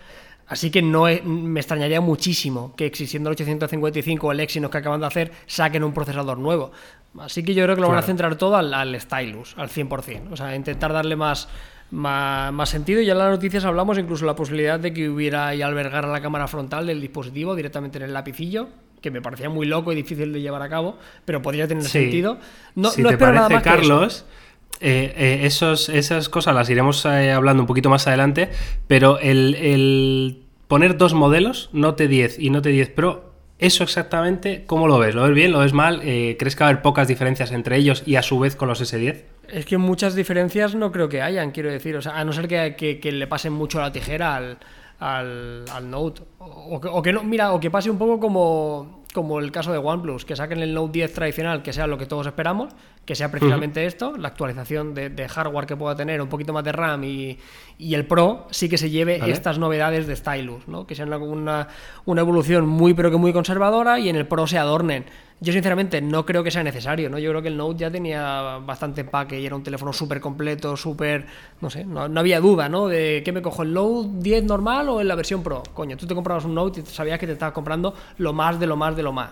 Así que no me extrañaría muchísimo que existiendo el 855 o el Exynos que acaban de hacer saquen un procesador nuevo. Así que yo creo que lo claro. van a centrar todo al, al, stylus, al 100%. O sea, intentar darle más, más, más, sentido. Y ya en las noticias hablamos incluso la posibilidad de que hubiera y albergar la cámara frontal del dispositivo directamente en el lapicillo que me parecía muy loco y difícil de llevar a cabo, pero podría tener sí. sentido. No, si no te espero parece, nada más Carlos, eh, eh, esos, esas cosas las iremos eh, hablando un poquito más adelante, pero el, el poner dos modelos, Note 10 y Note 10 Pro, ¿eso exactamente cómo lo ves? ¿Lo ves bien? ¿Lo ves mal? Eh, ¿Crees que va a haber pocas diferencias entre ellos y a su vez con los S10? Es que muchas diferencias no creo que hayan, quiero decir. O sea, a no ser que, que, le pasen mucho la tijera al, al, Note. O, que no, mira, o que pase un poco como, como el caso de OnePlus, que saquen el Note 10 tradicional, que sea lo que todos esperamos, que sea precisamente uh -huh. esto, la actualización de, de, hardware que pueda tener, un poquito más de RAM y, y el Pro sí que se lleve ¿Vale? estas novedades de Stylus, ¿no? que sean una, una evolución muy pero que muy conservadora y en el Pro se adornen. Yo sinceramente no creo que sea necesario, ¿no? Yo creo que el Note ya tenía bastante empaque y era un teléfono súper completo, súper, no sé, no, no, había duda, ¿no? De qué me cojo, el Note 10 normal o en la versión Pro. Coño, tú te comprabas un Note y sabías que te estabas comprando lo más de lo más de lo más.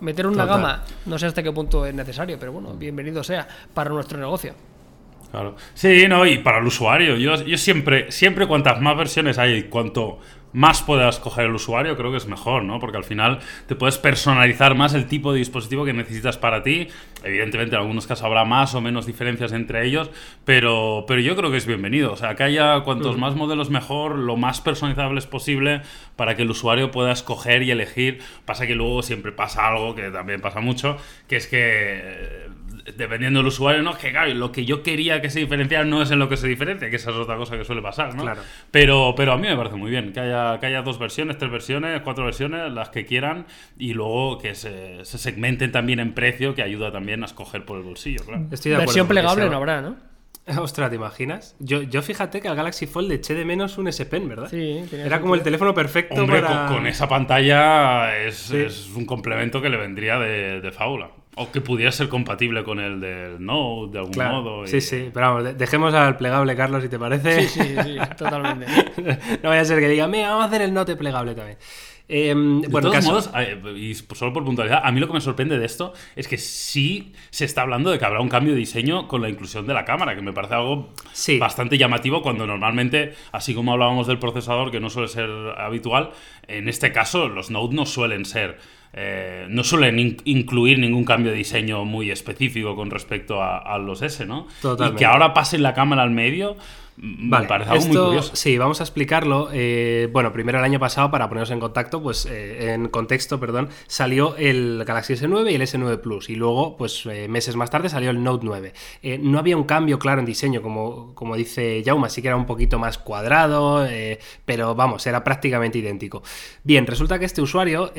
Meter una Total. gama, no sé hasta qué punto es necesario, pero bueno, bienvenido sea para nuestro negocio. Claro. Sí, no, y para el usuario. Yo, yo siempre, siempre cuantas más versiones hay, cuanto más puedas coger el usuario, creo que es mejor, ¿no? Porque al final te puedes personalizar más el tipo de dispositivo que necesitas para ti. Evidentemente, en algunos casos habrá más o menos diferencias entre ellos, pero, pero yo creo que es bienvenido. O sea, que haya cuantos mm. más modelos mejor, lo más personalizables posible para que el usuario pueda escoger y elegir. Pasa que luego siempre pasa algo que también pasa mucho, que es que dependiendo del usuario, no, es que claro, lo que yo quería que se diferenciara no es en lo que se diferencia, que esa es otra cosa que suele pasar, ¿no? Claro. Pero, pero a mí me parece muy bien que haya, que haya dos versiones, tres versiones, cuatro versiones, las que quieran, y luego que se, se segmenten también en precio, que ayuda también a escoger por el bolsillo, claro. Estoy de Versión plegable no habrá, ¿no? Ostras, ¿te imaginas? Yo, yo fíjate que al Galaxy Fold eché de menos un S Pen, ¿verdad? Sí, Era como el teléfono perfecto Hombre, para... con, con, esa pantalla es, sí. es, un complemento que le vendría de, de fábula. O que pudiera ser compatible con el del Note de algún claro, modo. Y... Sí, sí, pero vamos, dejemos al plegable, Carlos, si te parece. Sí, sí, sí, totalmente. no vaya a ser que diga, mira, vamos a hacer el Note plegable también. Eh, de bueno, todos caso... modos, y solo por puntualidad, a mí lo que me sorprende de esto es que sí se está hablando de que habrá un cambio de diseño con la inclusión de la cámara, que me parece algo sí. bastante llamativo cuando normalmente, así como hablábamos del procesador, que no suele ser habitual, en este caso los Note no suelen ser eh, no suelen in incluir ningún cambio de diseño muy específico con respecto a, a los S, ¿no? Totalmente. Y que ahora pasen la cámara al medio, Vale, parece algo esto, muy curioso. Sí, vamos a explicarlo. Eh, bueno, primero el año pasado, para ponernos en contacto, pues eh, en contexto, perdón, salió el Galaxy S9 y el S9 Plus. Y luego, pues eh, meses más tarde, salió el Note 9. Eh, no había un cambio claro en diseño, como, como dice Jauma, sí que era un poquito más cuadrado, pero vamos, era prácticamente idéntico. Bien, resulta que este usuario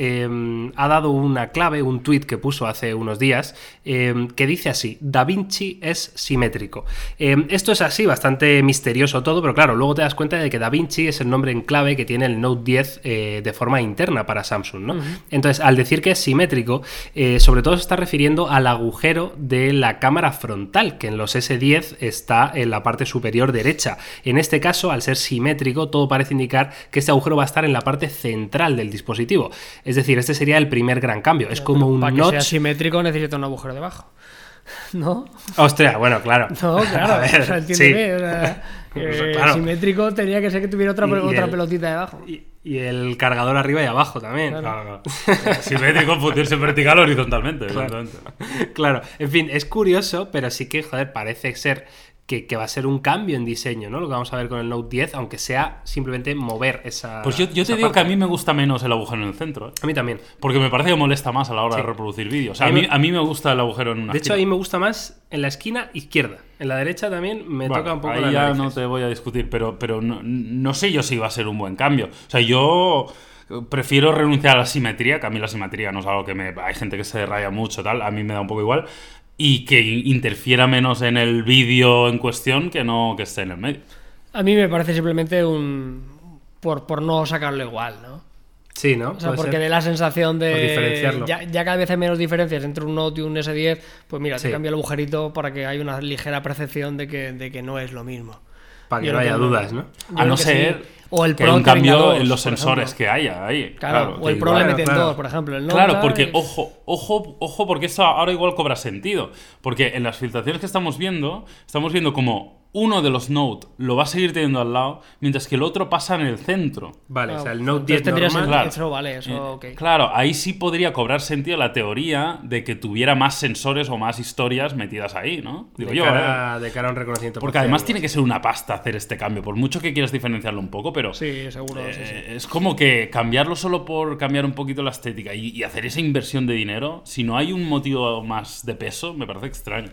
ha dado una clave, un tweet que puso hace unos días, que dice así: Da Vinci es simétrico. esto es así, bastante misterioso misterioso todo, pero claro, luego te das cuenta de que Da Vinci es el nombre en clave que tiene el Note 10 eh, de forma interna para Samsung, ¿no? Uh -huh. Entonces, al decir que es simétrico, eh, sobre todo se está refiriendo al agujero de la cámara frontal, que en los S10 está en la parte superior derecha. En este caso, al ser simétrico, todo parece indicar que este agujero va a estar en la parte central del dispositivo. Es decir, este sería el primer gran cambio. Es como un para notch... que sea simétrico necesita un agujero debajo. ¿No? Hostia, bueno, claro. No, claro, ver, o sea, entiéndeme. Sí. O sea, eh, claro. Simétrico tenía que ser que tuviera otra, y, otra el, pelotita debajo. Y, y, el cargador arriba y abajo también. Claro. claro Simétrico fundirse vertical o horizontalmente. Claro. claro. En fin, es curioso, pero sí que, joder, parece ser que, que, va a ser un cambio en diseño, ¿no? Lo que vamos a ver con el Note 10, aunque sea simplemente mover esa. Pues yo, yo te digo parte. que a mí me gusta menos el agujero en el centro. ¿eh? A mí también. Porque me parece que molesta más a la hora sí. de reproducir vídeos. O sea, a, mí, a mí me gusta el agujero en una De hecho, a mí me gusta más en la esquina izquierda. En la derecha también me bueno, toca un poco ahí la ya no te voy a discutir, pero, pero no, no sé yo si va a ser un buen cambio. O sea, yo prefiero renunciar a la simetría, que a mí la simetría no es algo que me... Hay gente que se raya mucho, tal, a mí me da un poco igual, y que interfiera menos en el vídeo en cuestión que no que esté en el medio. A mí me parece simplemente un. por, por no sacarlo igual, ¿no? Sí, ¿no? O sea, Puede porque dé la sensación Por diferenciarlo. de. Ya, ya cada vez hay menos diferencias entre un Note y un S10. Pues mira, Sí. te cambia el agujerito para que haya una ligera percepción de que, de que no es lo mismo. Para que Yo no haya no. dudas, ¿no? A no ser sí. O el que Pro un cambio en los sensores ejemplo. que haya ahí. Claro, Claro, o el que Pro Claro, meten claro. dos, por ejemplo. El Claro, porque ojo, ojo, ojo, porque esto ahora igual cobra sentido. Porque en las filtraciones que estamos viendo, estamos viendo como uno de los Note lo va a seguir teniendo al lado, mientras que el otro pasa en el centro. Vale, o sea, el Note 10 entonces tendría normal. Claro. Eso vale, eso, Eh, ok. Claro, ahí sí podría cobrar sentido la teoría de que tuviera más sensores o más historias metidas ahí, ¿no? Digo de, yo, ¿eh? cara, de cara a un reconocimiento. Porque además tiene que ser una pasta hacer este cambio, por mucho que quieras diferenciarlo un poco, pero Sí, seguro. sí, sí. eh, es como que cambiarlo solo por cambiar un poquito la estética y, y hacer esa inversión de dinero, si no hay un motivo más de peso, me parece extraño.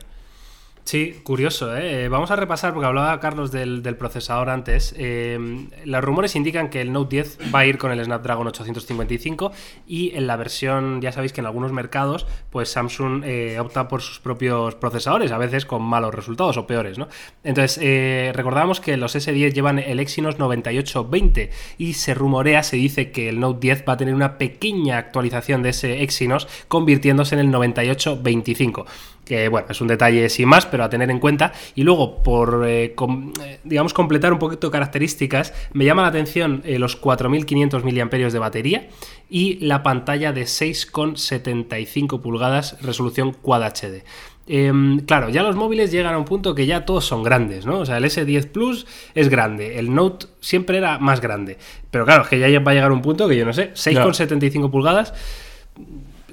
Sí, curioso, ¿eh? Eh, Vamos a repasar, porque hablaba Carlos del, procesador antes. Eh, los rumores indican que el Note 10 va a ir con el Snapdragon 855 y en la versión, ya sabéis que en algunos mercados, pues Samsung eh, opta por sus propios procesadores, a veces con malos resultados o peores, ¿no? Entonces, recordábamos que los S10 llevan el Exynos 9820 y se rumorea, se dice que el Note 10 va a tener una pequeña actualización de ese Exynos, convirtiéndose en el 9825 que bueno, es un detalle sin más, pero a tener en cuenta. Y luego, por, eh, com- eh, digamos, completar un poquito características, me llama la atención eh, los 4.500 mAh de batería y la pantalla de 6,75 pulgadas, resolución Quad HD. Em, claro, ya los móviles llegan a un punto que ya todos son grandes, ¿no? O sea, el S10 Plus es grande, el Note siempre era más grande. Pero claro, es que ya va a llegar un punto que yo no sé, 6,75 pulgadas.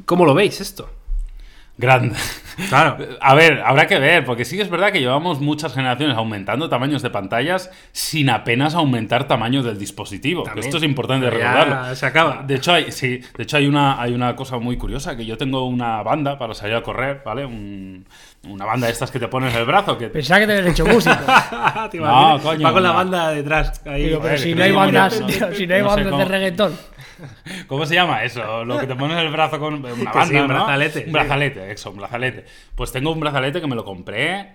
¿Cómo lo veis esto? Grande. Claro. A ver, habrá que ver, porque sí que es verdad que llevamos muchas generaciones aumentando tamaños de pantallas sin apenas aumentar tamaños del dispositivo. También. esto es importante recordarlo. se acaba. De hecho, hay, sí, de hecho hay una, hay una cosa muy curiosa, que yo tengo una banda para salir a correr, ¿vale? Un- una banda de estas que te pones en el brazo, que Pensaba que te habías hecho música. Te No, coño, Va con la banda detrás. Ahí. Digo, pero Joder, si no hay bandas, tío, si no hay no bandas de reggaetón. ¿Cómo se llama eso? Lo que te pones en el brazo con una banda, sí, un ¿no? brazalete, Un sí. brazalete, eso, un brazalete. Pues tengo un brazalete que me lo compré.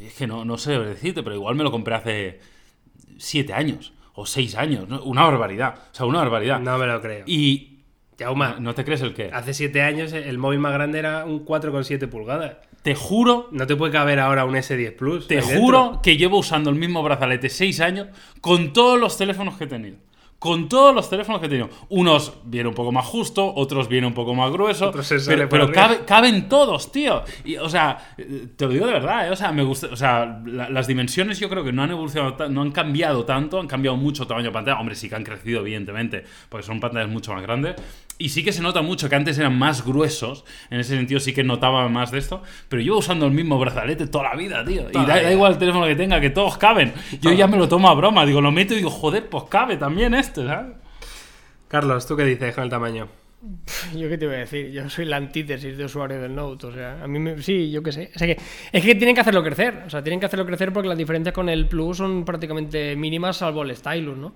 Es que no, no sé decirte, pero igual me lo compré hace siete años o seis años. Una barbaridad. O sea, una barbaridad. No me lo creo. Y. Yauma, ¿No te crees el qué? hace 7 años el móvil más grande era un 4,7 pulgadas. Te juro No te puede caber ahora un S10 Plus. Te dentro. juro que llevo usando el mismo brazalete seis años con todos los teléfonos que he tenido. Con todos los teléfonos que he tenido. Unos vienen un poco más justo, otros vienen un poco más grueso. Pero cabe- caben todos, tío. Y, o sea, te lo digo de verdad, ¿eh? O sea, me gusta. O sea, la- las dimensiones yo creo que no han evolucionado, no han cambiado tanto, han cambiado mucho tamaño de pantalla. Hombre, sí que han crecido, evidentemente, porque son pantallas mucho más grandes. Y sí que se nota mucho que antes eran más gruesos. En ese sentido sí que notaba más de esto. Pero llevo usando el mismo brazalete toda la vida, tío. Toda y da, da igual el teléfono que tenga, que todos caben. Yo ya me lo tomo a broma. Digo, lo meto y digo, joder, pues cabe también este, ¿sabes? Carlos, ¿tú qué dices con el tamaño? Yo qué te voy a decir, yo soy la antítesis de usuario del Note, o sea, a mí me, sí, yo qué sé. O sea que, es que tienen que hacerlo crecer, o sea, tienen que hacerlo crecer porque las diferencias con el Plus son prácticamente mínimas salvo el Stylus, ¿no?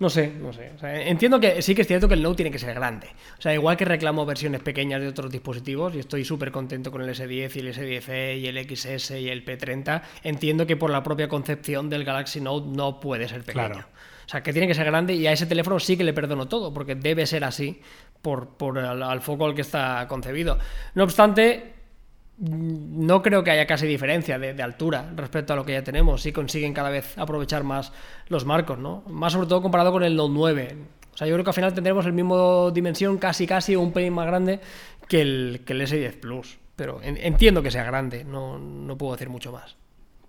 No sé, no sé. O sea, entiendo que sí que es cierto que el Note tiene que ser grande. O sea, igual que reclamo versiones pequeñas de otros dispositivos y estoy súper contento con el S10 y el S10e y el XS y el P30, entiendo que por la propia concepción del Galaxy Note no puede ser pequeño. Claro. O sea, que tiene que ser grande y a ese teléfono sí que le perdono todo, porque debe ser así por, por al, al foco al que está concebido. No obstante, no creo que haya casi diferencia de, de altura respecto a lo que ya tenemos. Sí consiguen cada vez aprovechar más los marcos, ¿no? Más sobre todo comparado con el Note 9. O sea, yo creo que al final tendremos el mismo dimensión, casi casi, o un pelín más grande que el, que el S10 Plus. Pero en- entiendo que sea grande, no, no puedo decir mucho más.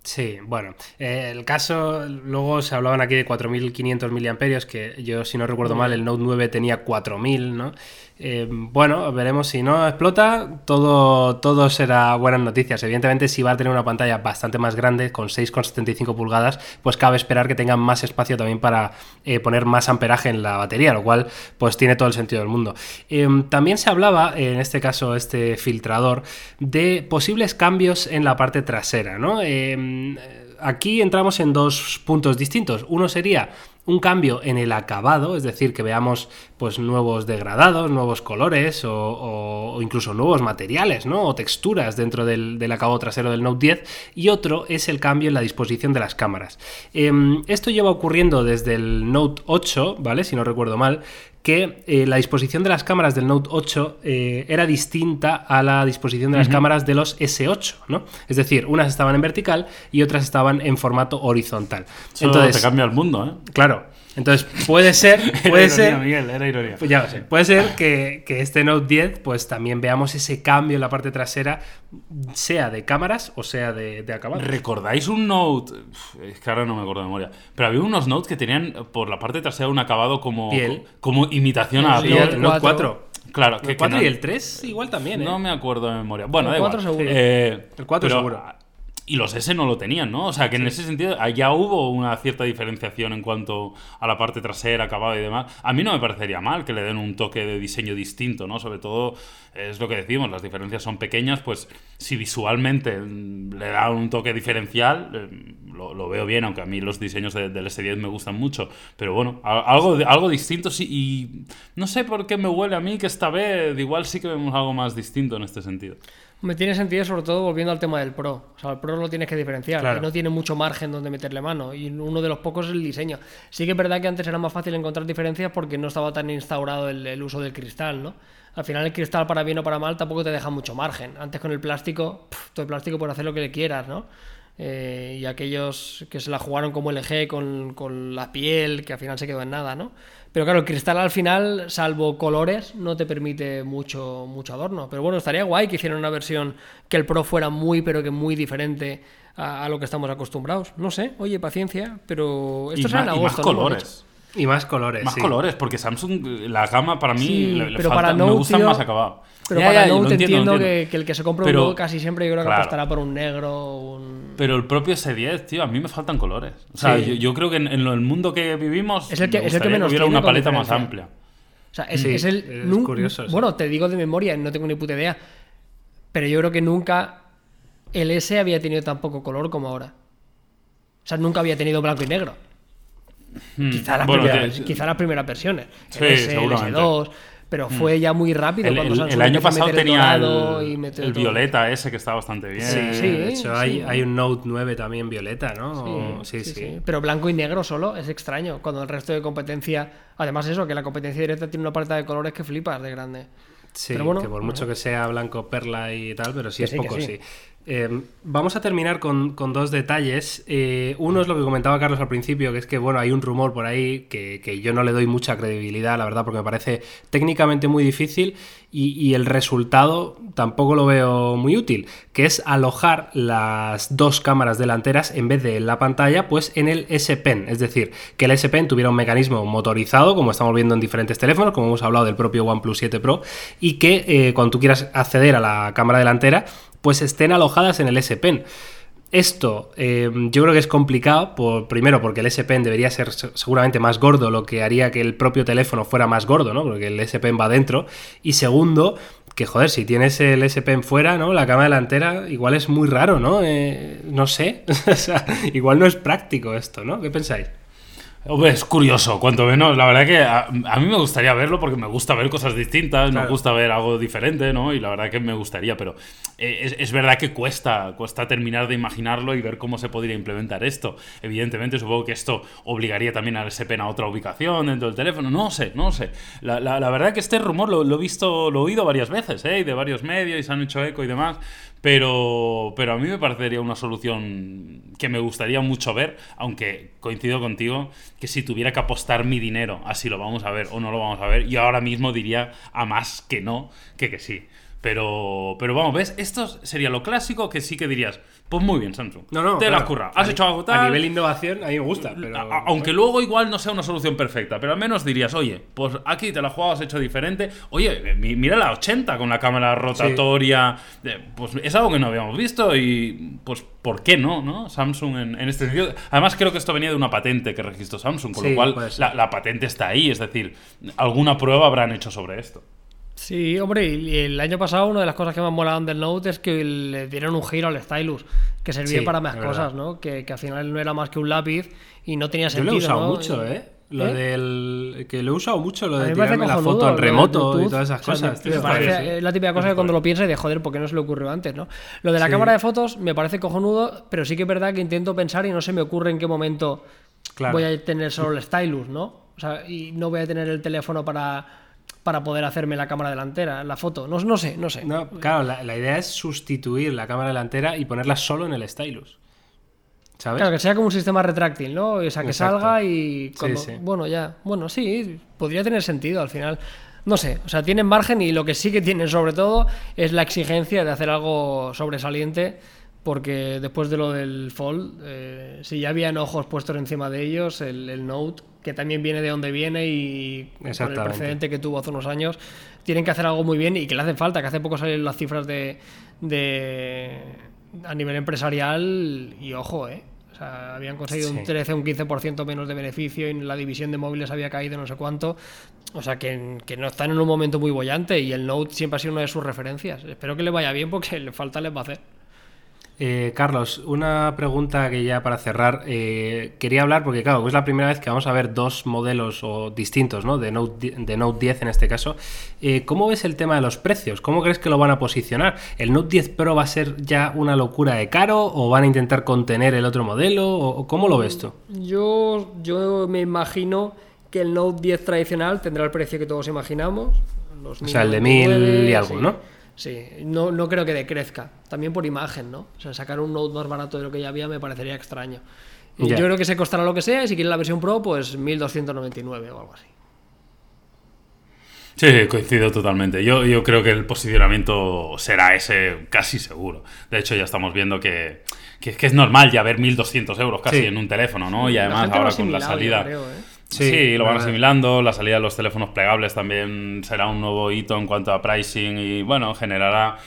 Sí, bueno, eh, el caso, luego se hablaban aquí de 4.500 miliamperios, que yo si no recuerdo mal el Note 9 tenía 4.000, ¿no? Eh, bueno, veremos si no explota, todo, todo será buenas noticias. Evidentemente si va a tener una pantalla bastante más grande, con 6,75 pulgadas, pues cabe esperar que tengan más espacio también para eh, poner más amperaje en la batería, lo cual pues tiene todo el sentido del mundo. Eh, también se hablaba, en este caso este filtrador, de posibles cambios en la parte trasera, ¿no? Eh, aquí entramos en dos puntos distintos. Uno sería un cambio en el acabado, es decir, que veamos pues nuevos degradados, nuevos colores o, incluso nuevos materiales, ¿no? O texturas dentro del, del acabado trasero del Note 10. Y otro es el cambio en la disposición de las cámaras. Em, esto lleva ocurriendo desde el Note 8, ¿vale? Si no recuerdo mal, que eh, la disposición de las cámaras del Note 8 eh, era distinta a la disposición de las cámaras de los S8, ¿no? Es decir, unas estaban en vertical y otras estaban en formato horizontal. Eso Entonces, te cambia el mundo, ¿eh? claro, entonces puede ser, puede era ser, ironía, Miguel, era ironía. pues ya lo sé. Puede ser que, que este Note 10, pues también veamos ese cambio en la parte trasera, sea de cámaras o sea de, de acabado. ¿Recordáis un Note? Es que ahora no me acuerdo de memoria. Pero había unos Notes que tenían por la parte trasera un acabado como, Piel. como imitación a Note 4. 4. Claro, El que, que 4 no- y el 3 igual también, ¿eh? No me acuerdo de memoria. Bueno, El da igual. 4 seguro. Eh, El 4 pero- seguro. Y los S no lo tenían, ¿no? O sea, que en ese sentido ya hubo una cierta diferenciación en cuanto a la parte trasera, acabado y demás. A mí no me parecería mal que le den un toque de diseño distinto, ¿no? Sobre todo, es lo que decimos, las diferencias son pequeñas, pues si visualmente mm, le da un toque diferencial, eh, lo, lo veo bien, aunque a mí los diseños de- del S10 me gustan mucho. Pero bueno, algo, algo distinto sí. Y no sé por qué me huele a mí que esta vez igual sí que vemos algo más distinto en este sentido. Me tiene sentido, sobre todo volviendo al tema del Pro. O sea, el Pro lo tienes que diferenciar Claro. no tiene mucho margen donde meterle mano. Y uno de los pocos es el diseño. Sí que es verdad que antes era más fácil encontrar diferencias porque no estaba tan instaurado el, el uso del cristal, ¿no? Al final el cristal, para bien o para mal, tampoco te deja mucho margen. Antes con el plástico, todo el plástico puede hacer lo que le quieras, ¿no? Eh, y aquellos que se la jugaron como LG con, con la piel, que al final se quedó en nada, ¿no? Pero claro, el cristal al final, salvo colores, no te permite mucho, mucho adorno. Pero bueno, estaría guay que hicieran una versión que el Pro fuera muy, pero que muy diferente a, a lo que estamos acostumbrados. No sé, oye, paciencia, pero esto será en y agosto. colores. Y más colores, Más sí. colores, porque Samsung, la gama para mí Sí, le, le pero falta- para me Note, gustan tío, más acabado. Pero Ya, para ya, Note entiendo, que, que el que se compra Pero- un Note casi siempre yo creo que claro. apostará por un negro, un... Pero el propio S10, tío, a mí me faltan colores. O sea, Sí. yo, yo creo que en, en lo- el mundo que vivimos Es el que- me es el que menos hubiera una paleta más amplia. O sea, es, Sí, es el. es nun- curioso eso. Bueno, te digo de memoria, no tengo ni puta idea. Pero yo creo que nunca el S había tenido tan poco color como ahora. O sea, nunca había tenido blanco y negro. Quizá, las Hmm. Bueno, primeras, que- quizá las primeras versiones. Sí, el S, el seguramente. Hmm. S2. Pero fue ya muy rápido El, cuando el- el año pasado tenía el, dorado y meter el todo. violeta ese que está bastante bien. Sí, Sí, de hecho sí. hay, hay un Note 9 también violeta, ¿no? Sí, sí. Sí, sí. Pero blanco y negro solo es extraño. Cuando el resto de competencia. Además, eso, que la competencia directa tiene una paleta de colores que flipas de grande. Sí, Pero bueno, que por mucho que sea blanco perla y tal, pero sí es poco, sí. Eh, vamos a terminar con, dos detalles. Eh, uno es lo que comentaba Carlos al principio, que es que bueno, hay un rumor por ahí que, yo no le doy mucha credibilidad, la verdad, porque me parece técnicamente muy difícil y, el resultado tampoco lo veo muy útil, que es alojar las dos cámaras delanteras en vez de la pantalla, pues en el S Pen, es decir, que el S Pen tuviera un mecanismo motorizado, como estamos viendo en diferentes teléfonos, como hemos hablado del propio OnePlus 7 Pro, y que eh, cuando tú quieras acceder a la cámara delantera, pues estén alojadas en el S Pen. Esto eh, yo creo que es complicado, por, primero porque el S Pen debería ser se- seguramente más gordo, lo que haría que el propio teléfono fuera más gordo, ¿no? Porque el S Pen va dentro. Y segundo, que joder, si tienes el S Pen fuera, ¿no? La cámara delantera igual es muy raro, ¿no? Eh, no sé, o sea, igual no es práctico esto, ¿no? ¿Qué pensáis? Es curioso, cuanto menos. La verdad que a, a mí me gustaría verlo porque me gusta ver cosas distintas, Claro. me gusta ver algo diferente, ¿no? Y la verdad que me gustaría, pero eh, es, es verdad que cuesta, cuesta terminar de imaginarlo y ver cómo se podría implementar esto. Evidentemente, supongo que esto obligaría también al SPN a otra ubicación dentro del teléfono. No sé, no sé. La, la- la verdad que este rumor lo, lo he visto, lo he oído varias veces, ¿eh? Y de varios medios y se han hecho eco y demás. Pero, pero a mí me parecería una solución que me gustaría mucho ver, aunque coincido contigo que si tuviera que apostar mi dinero a si lo vamos a ver o no lo vamos a ver, yo ahora mismo diría a más que no que que sí. Pero, pero vamos, ¿ves? Esto sería lo clásico que sí que dirías, pues muy bien, Samsung. No, no. Te la claro. has currado. A Has ni- hecho algo A nivel innovación, a mí me gusta, pero... A- a- Aunque luego igual no sea una solución perfecta, pero al menos dirías, oye, pues aquí te la jugado, has hecho diferente. Oye, mi- mira la 80 con la cámara rotatoria. eh, Pues es algo que no habíamos visto y pues ¿por qué no? no? Samsung en, en este sentido. Además creo que esto venía de una patente que registró Samsung, con Sí, lo cual la, la patente está ahí, es decir, alguna prueba habrán hecho sobre esto. Sí, hombre, y el año pasado una de las cosas que me molaban del Note es que le dieron un giro al stylus, que servía Sí, para más cosas. ¿no? Que, que al final no era más que un lápiz y no tenía Yo sentido. lo he usado ¿no? mucho, ¿eh? Lo ¿Eh? del. que lo he usado mucho, lo de tirarme la foto en remoto y todas esas O sea, cosas. me- tío, me parece- es la típica cosa que cuando lo piensas de joder, ¿por qué no se le ocurrió antes, no? Lo de la Sí. cámara de fotos me parece cojonudo, pero sí que es verdad que intento pensar y no se me ocurre en qué momento Claro. voy a tener solo el stylus, ¿no? O sea, y no voy a tener el teléfono para, para poder hacerme la cámara delantera, la foto. No, no sé, no sé. No, claro, la, la idea es sustituir la cámara delantera y ponerla solo en el stylus. ¿Sabes? Claro, que sea como un sistema retráctil, ¿no? O sea, que Exacto. salga y cuando... sí. Bueno, ya. Bueno, sí, podría tener sentido al final. No sé, o sea, tienen margen y lo que sí que tienen sobre todo es la exigencia de hacer algo sobresaliente porque después de lo del Fold, eh, si ya habían ojos puestos encima de ellos, el, el Note, que también viene de donde viene y con el precedente que tuvo hace unos años, tienen que hacer algo muy bien y que le hacen falta, que hace poco salieron las cifras de, de a nivel empresarial y ojo, ¿eh? O sea, habían conseguido un Sí. 13 o un 15% menos de beneficio y la división de móviles había caído no sé cuánto. O sea, que, que no están en un momento muy bollante y el Note siempre ha sido una de sus referencias. Espero que le vaya bien porque le falta les va a hacer. Eh, Carlos, una pregunta que ya para cerrar. eh, quería hablar, porque claro, es la primera vez que vamos a ver dos modelos o distintos, ¿no? De Note, de Note 10 en este caso. Eh, ¿Cómo ves el tema de los precios? ¿Cómo crees que lo van a posicionar? ¿El Note 10 Pro va a ser ya una locura de caro o van a intentar contener el otro modelo? ¿O o cómo lo ves tú? Yo, yo me imagino que el Note 10 tradicional tendrá el precio que todos imaginamos. Los O sea, el de 1000 y algo, sí. ¿no? Sí, no, no creo que decrezca. También por imagen, ¿no? O sea, sacar un Note más barato de lo que ya había me parecería extraño. Y. Yo creo que se costará lo que sea y si quieres la versión Pro, pues 1299 o algo así. Sí, coincido totalmente. Yo, yo creo que el posicionamiento será ese casi seguro. De hecho, ya estamos viendo que, que, que es normal ya ver 1.200 euros casi Sí. en un teléfono, ¿no? Y además ahora con la salida... creo, ¿eh? Sí, Sí, lo van la- asimilando. La salida de los teléfonos plegables también será un nuevo hito en cuanto a pricing y, bueno, generará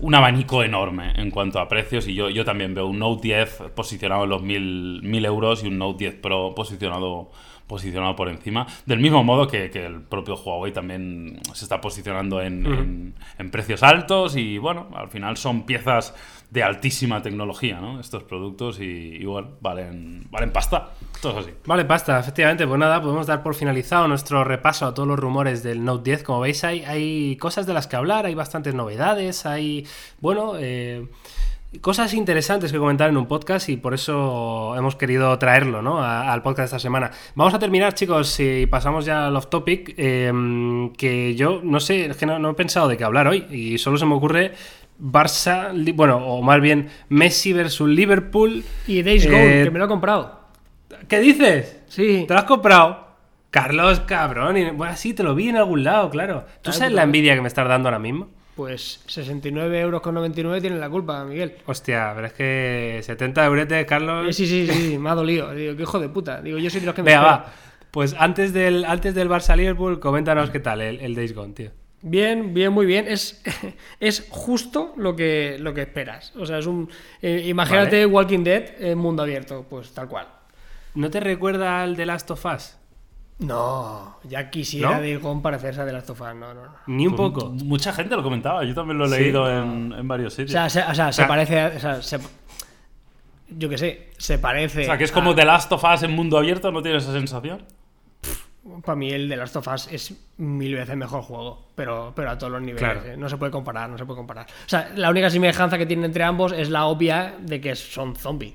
un abanico enorme en cuanto a precios. Y yo, yo también veo un Note 10 posicionado en los 1000, 1000 euros y un Note 10 Pro posicionado, posicionado por encima. Del mismo modo que, que el propio Huawei también se está posicionando en, en- en precios altos. Y, bueno, al final son piezas de altísima tecnología, ¿no? Estos productos y, y, bueno, valen, valen pasta. Es así. Vale, basta, efectivamente. Pues nada, podemos dar por finalizado nuestro repaso a todos los rumores del Note 10. Como veis, hay, hay cosas de las que hablar, hay bastantes novedades, hay, bueno, eh, cosas interesantes que comentar en un podcast y por eso hemos querido traerlo ¿no? al podcast de esta semana. Vamos a terminar, chicos, si pasamos ya al off topic, eh, que yo no sé, es que no, no he pensado de qué hablar hoy y solo se me ocurre Barça, bueno, o más bien Messi versus Liverpool. Y Days Eh, Gone, que me lo he comprado. ¿Qué dices? Sí. ¿Te lo has comprado? Carlos, cabrón. y- Bueno, sí, te lo vi en algún lado, claro. ¿Tú Claro, sabes la envidia que me estás dando ahora mismo? Pues 69 euros con 99 tienen la culpa, Miguel. Hostia, pero es que 70 euretes, Carlos. sí, sí, sí, me ha dolido. Digo, qué hijo de puta. Digo, yo soy de los que me Venga, va. Pues antes del, antes del Barça Liverpool, coméntanos qué tal el, el Days Gone, tío. Bien, bien, muy bien. Es, es justo lo que, lo que esperas. O sea, es un. eh, imagínate Walking Dead en mundo abierto, pues tal cual. ¿No te recuerda al The Last of Us? No, ya quisiera ¿No? de parecerse a The Last of Us, no, no, no. Ni un Pues poco. Mucha gente lo comentaba, yo también lo he Sí. leído en, en varios O sitios. sea, se, o sea, se sea- parece. a- o sea, se- yo qué sé, se parece. O sea, que es como The Last of Us en mundo abierto, ¿no tienes esa sensación? Para mí el de Last of Us es mil veces mejor juego, pero, pero a todos los niveles. Claro. ¿eh? No se puede comparar, no se puede comparar. O sea, la única semejanza que tienen entre ambos es la obvia de que son zombies.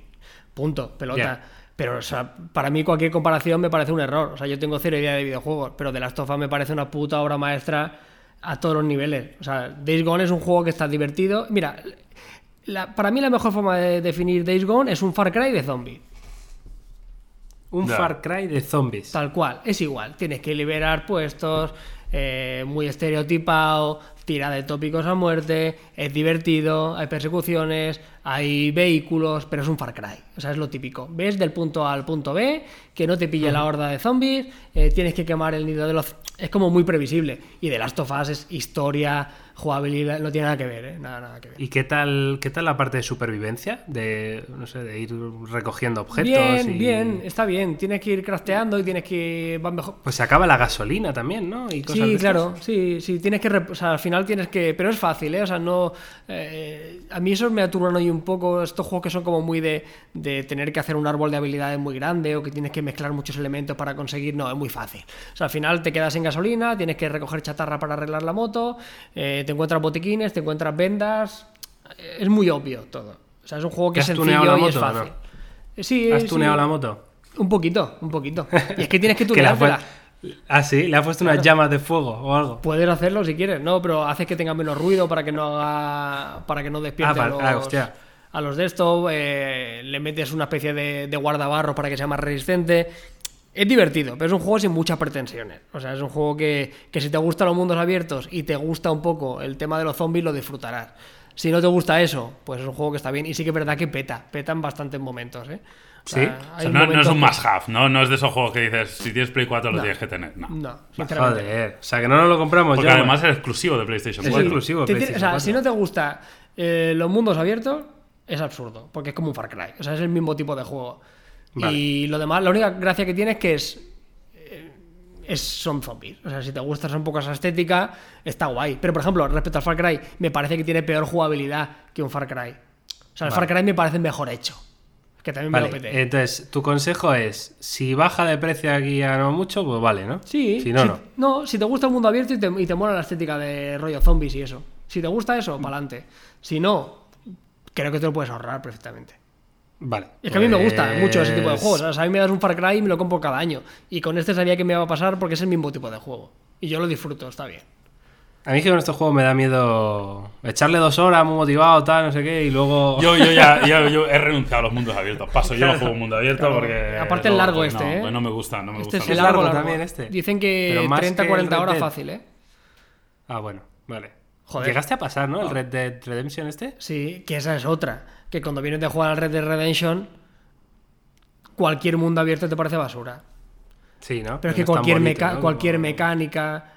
Punto, pelota. Ya. Pero o sea, para mí cualquier comparación me parece un error. O sea, yo tengo cero idea de videojuegos, pero The Last of Us me parece una puta obra maestra a todos los niveles. O sea, Days Gone es un juego que está divertido. Mira, la- para mí la mejor forma de definir Days Gone es un Far Cry de zombies. Un. Far Cry de zombies. Tal cual, es igual. Tienes que liberar puestos, eh, muy estereotipado, tira de tópicos a muerte, es divertido, hay persecuciones, hay vehículos, pero es un Far Cry. O sea, es lo típico. Ves del punto A al punto B, que no te pille la horda de zombies, eh, tienes que quemar el nido de los... Es como muy previsible. Y de Last of Us es historia, jugabilidad, no tiene nada que ver, ¿eh? Nada, nada que ver. ¿Y qué tal, qué tal la parte de supervivencia? De, no sé, de ir recogiendo objetos. Bien, y- bien, está bien. Tienes que ir crafteando y tienes que... Va mejor... Pues se acaba la gasolina también, ¿no? Y cosas Sí, claro, sí, sí, tienes que, o sea, al final tienes que, pero es fácil, ¿eh? O sea, no, eh, a mí eso me aturnan hoy un poco estos juegos que son como muy de, de tener que hacer un árbol de habilidades muy grande o que tienes que mezclar muchos elementos para conseguir, no, es muy fácil. O sea, al final te quedas sin gasolina, tienes que recoger chatarra para arreglar la moto, eh, te encuentras botiquines, te encuentras vendas, es muy obvio todo. O sea, es un juego que ¿Te es has sencillo la y es moto o no? fácil. Eh, Sí, ¿Has sí. tuneado la moto? Un poquito, un poquito. Y es que tienes que pu- Ah, sí, le ha puesto unas llamas de fuego o algo. Puedes hacerlo si quieres, no, pero haces que tenga menos ruido para que no haga. para que no despierte Ah, a, para- los, ah, hostia. a los de esto. eh, le metes una especie de, de guardabarro para que sea más resistente. Es divertido, pero es un juego sin muchas pretensiones. O sea, es un juego que, que si te gustan los mundos abiertos y te gusta un poco el tema de los zombies, lo disfrutarás. Si no te gusta eso, pues es un juego que está bien. Y sí que es verdad que peta, peta en bastantes momentos, ¿eh? O sea, ¿Sí? O hay sea, no, no es un must have, ¿no? No es de esos juegos que dices, si tienes Play 4 lo No. tienes que tener. No. No, sinceramente. Joder, o sea que no nos lo compramos Porque ya. además es exclusivo de PlayStation Es 4. exclusivo. de tiene- o sea, PlayStation si no te gusta eh, los mundos abiertos, es absurdo, porque es como un Far Cry. O sea, es el mismo tipo de juego. Vale. Y lo demás, la única gracia que tiene es que es, eh, es son zombies. O sea, si te gusta un poco esa estética, está guay. Pero, por ejemplo, respecto al Far Cry, me parece que tiene peor jugabilidad que un Far Cry. O sea, el Far Cry me parece mejor hecho. Que también me Vale, lo peté. entonces, tu consejo es, si baja de precio aquí a no mucho, pues vale, ¿no? Sí, Si no, si, no. no, si te gusta el mundo abierto y te, y te mola la estética de rollo zombies y eso. Si te gusta eso, para adelante. Si no, creo que te lo puedes ahorrar perfectamente. Vale. Es que a mí me gusta pues- mucho ese tipo de juegos. O sea, a mí me das un Far Cry y me lo compro cada año. Y con este sabía que me iba a pasar porque es el mismo tipo de juego. Y yo lo disfruto, está bien. A mí es que con estos juegos me da miedo echarle dos horas muy motivado, tal, no sé qué, y luego... Yo, yo ya yo, yo he renunciado a los mundos abiertos. Paso, yo no juego un mundo abierto Claro. porque. Aparte el largo pues este, no, ¿eh? pues no me gusta, no me Este gusta. es es largo, largo largo. también este. Dicen que Pero más 30, que 40 el Red horas Dead. fácil, ¿eh? Ah, bueno, vale. Joder. Llegaste a pasar, ¿no? El Red Dead Redemption este. Sí, que esa es otra. Que cuando vienes de jugar al Red Dead Redemption, cualquier mundo abierto te parece basura. Sí, ¿no? Pero es que cualquier, bonito, meca- ¿no? cualquier Como- mecánica,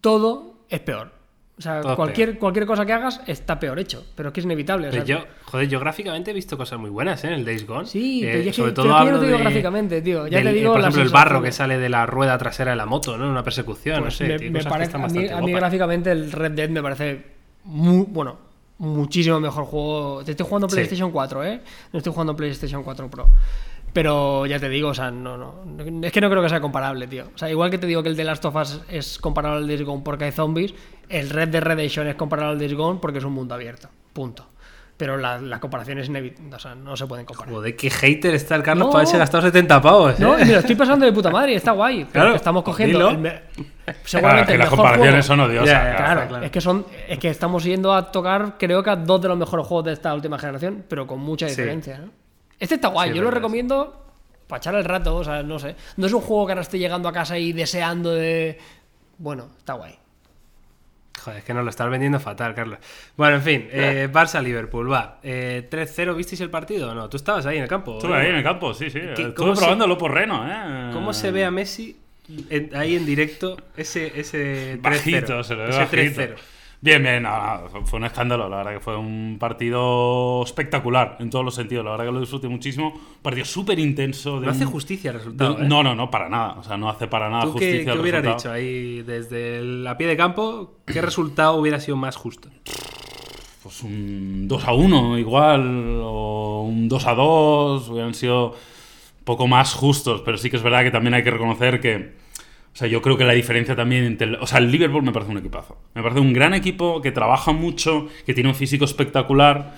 todo es peor. O sea, Todo cualquier, cualquier cosa que hagas está peor hecho. Pero es que es inevitable. o Pero sea, yo, joder, yo gráficamente he visto cosas muy buenas, ¿eh? En el Days Gone. Sí, Eh, pero que- sobre todo no te digo de- gráficamente, tío. Ya del- te digo Por ejemplo, el barro que sale de la rueda trasera de la moto, ¿no? En una persecución, Pues no sé. me, tío, me cosas que parece, están a, mí, a gráficamente el Red Dead me parece muy, bueno, muchísimo mejor juego. Te estoy jugando en Sí. PlayStation 4, ¿eh? No estoy jugando PlayStation 4 Pro. Pero ya te digo, o sea, no, no, es que no creo que sea comparable, tío. O sea, igual que te digo que el de Last of Us es comparable al Days Gone porque hay zombies, el Red Dead Redemption es comparable al Days Gone porque es un mundo abierto. Punto. Pero la- las comparaciones o sea, no se pueden comparar. Joder, qué hater está el Carlos No. para haberse gastado 70 pavos, ¿eh? No, y me lo estoy pasando de puta madre, está guay. Pero Claro, que estamos pues cogiendo el me- Claro, seguramente que el las mejor comparaciones juego- son odiosas. Claro. Claro, claro. es que son es que estamos yendo a tocar, creo que a dos de los mejores juegos de esta última generación, pero con mucha Sí. diferencia. ¿no? Este está guay, Sí, yo lo recomiendo para echar el rato, o sea, no sé. No es un juego que ahora esté llegando a casa y deseando de. Bueno, está guay. Joder, es que nos lo estás vendiendo fatal, Carlos. Bueno, en fin, eh, Barça-Liverpool, va. Eh, 3-0, ¿visteis el partido o no? ¿Tú estabas ahí en el campo? Estuve ahí en el campo, sí, sí. ¿Qué- Estuve cómo se- probándolo por Reno, ¿eh? ¿Cómo se ve a Messi en- ahí en directo ese, ese 3-0? Bajito, se le ve bajito. 3-0. Bien, bien, no, no, fue- un escándalo, la verdad que fue un partido espectacular en todos los sentidos, la verdad que lo disfruté muchísimo, un partido súper intenso. No hace justicia el resultado, ¿eh? No, no, no, para nada, o sea, no hace para nada ¿Tú justicia qué, qué al hubieras resultado. dicho ahí desde el, a pie de campo? ¿Qué resultado hubiera sido más justo? Pues un 2 a 1 igual, o un 2 a 2, hubieran sido un poco más justos, pero sí que es verdad que también hay que reconocer que, o sea, yo creo que la diferencia también entre, el- o sea, el Liverpool me parece un equipazo, me parece un gran equipo que trabaja mucho, que tiene un físico espectacular,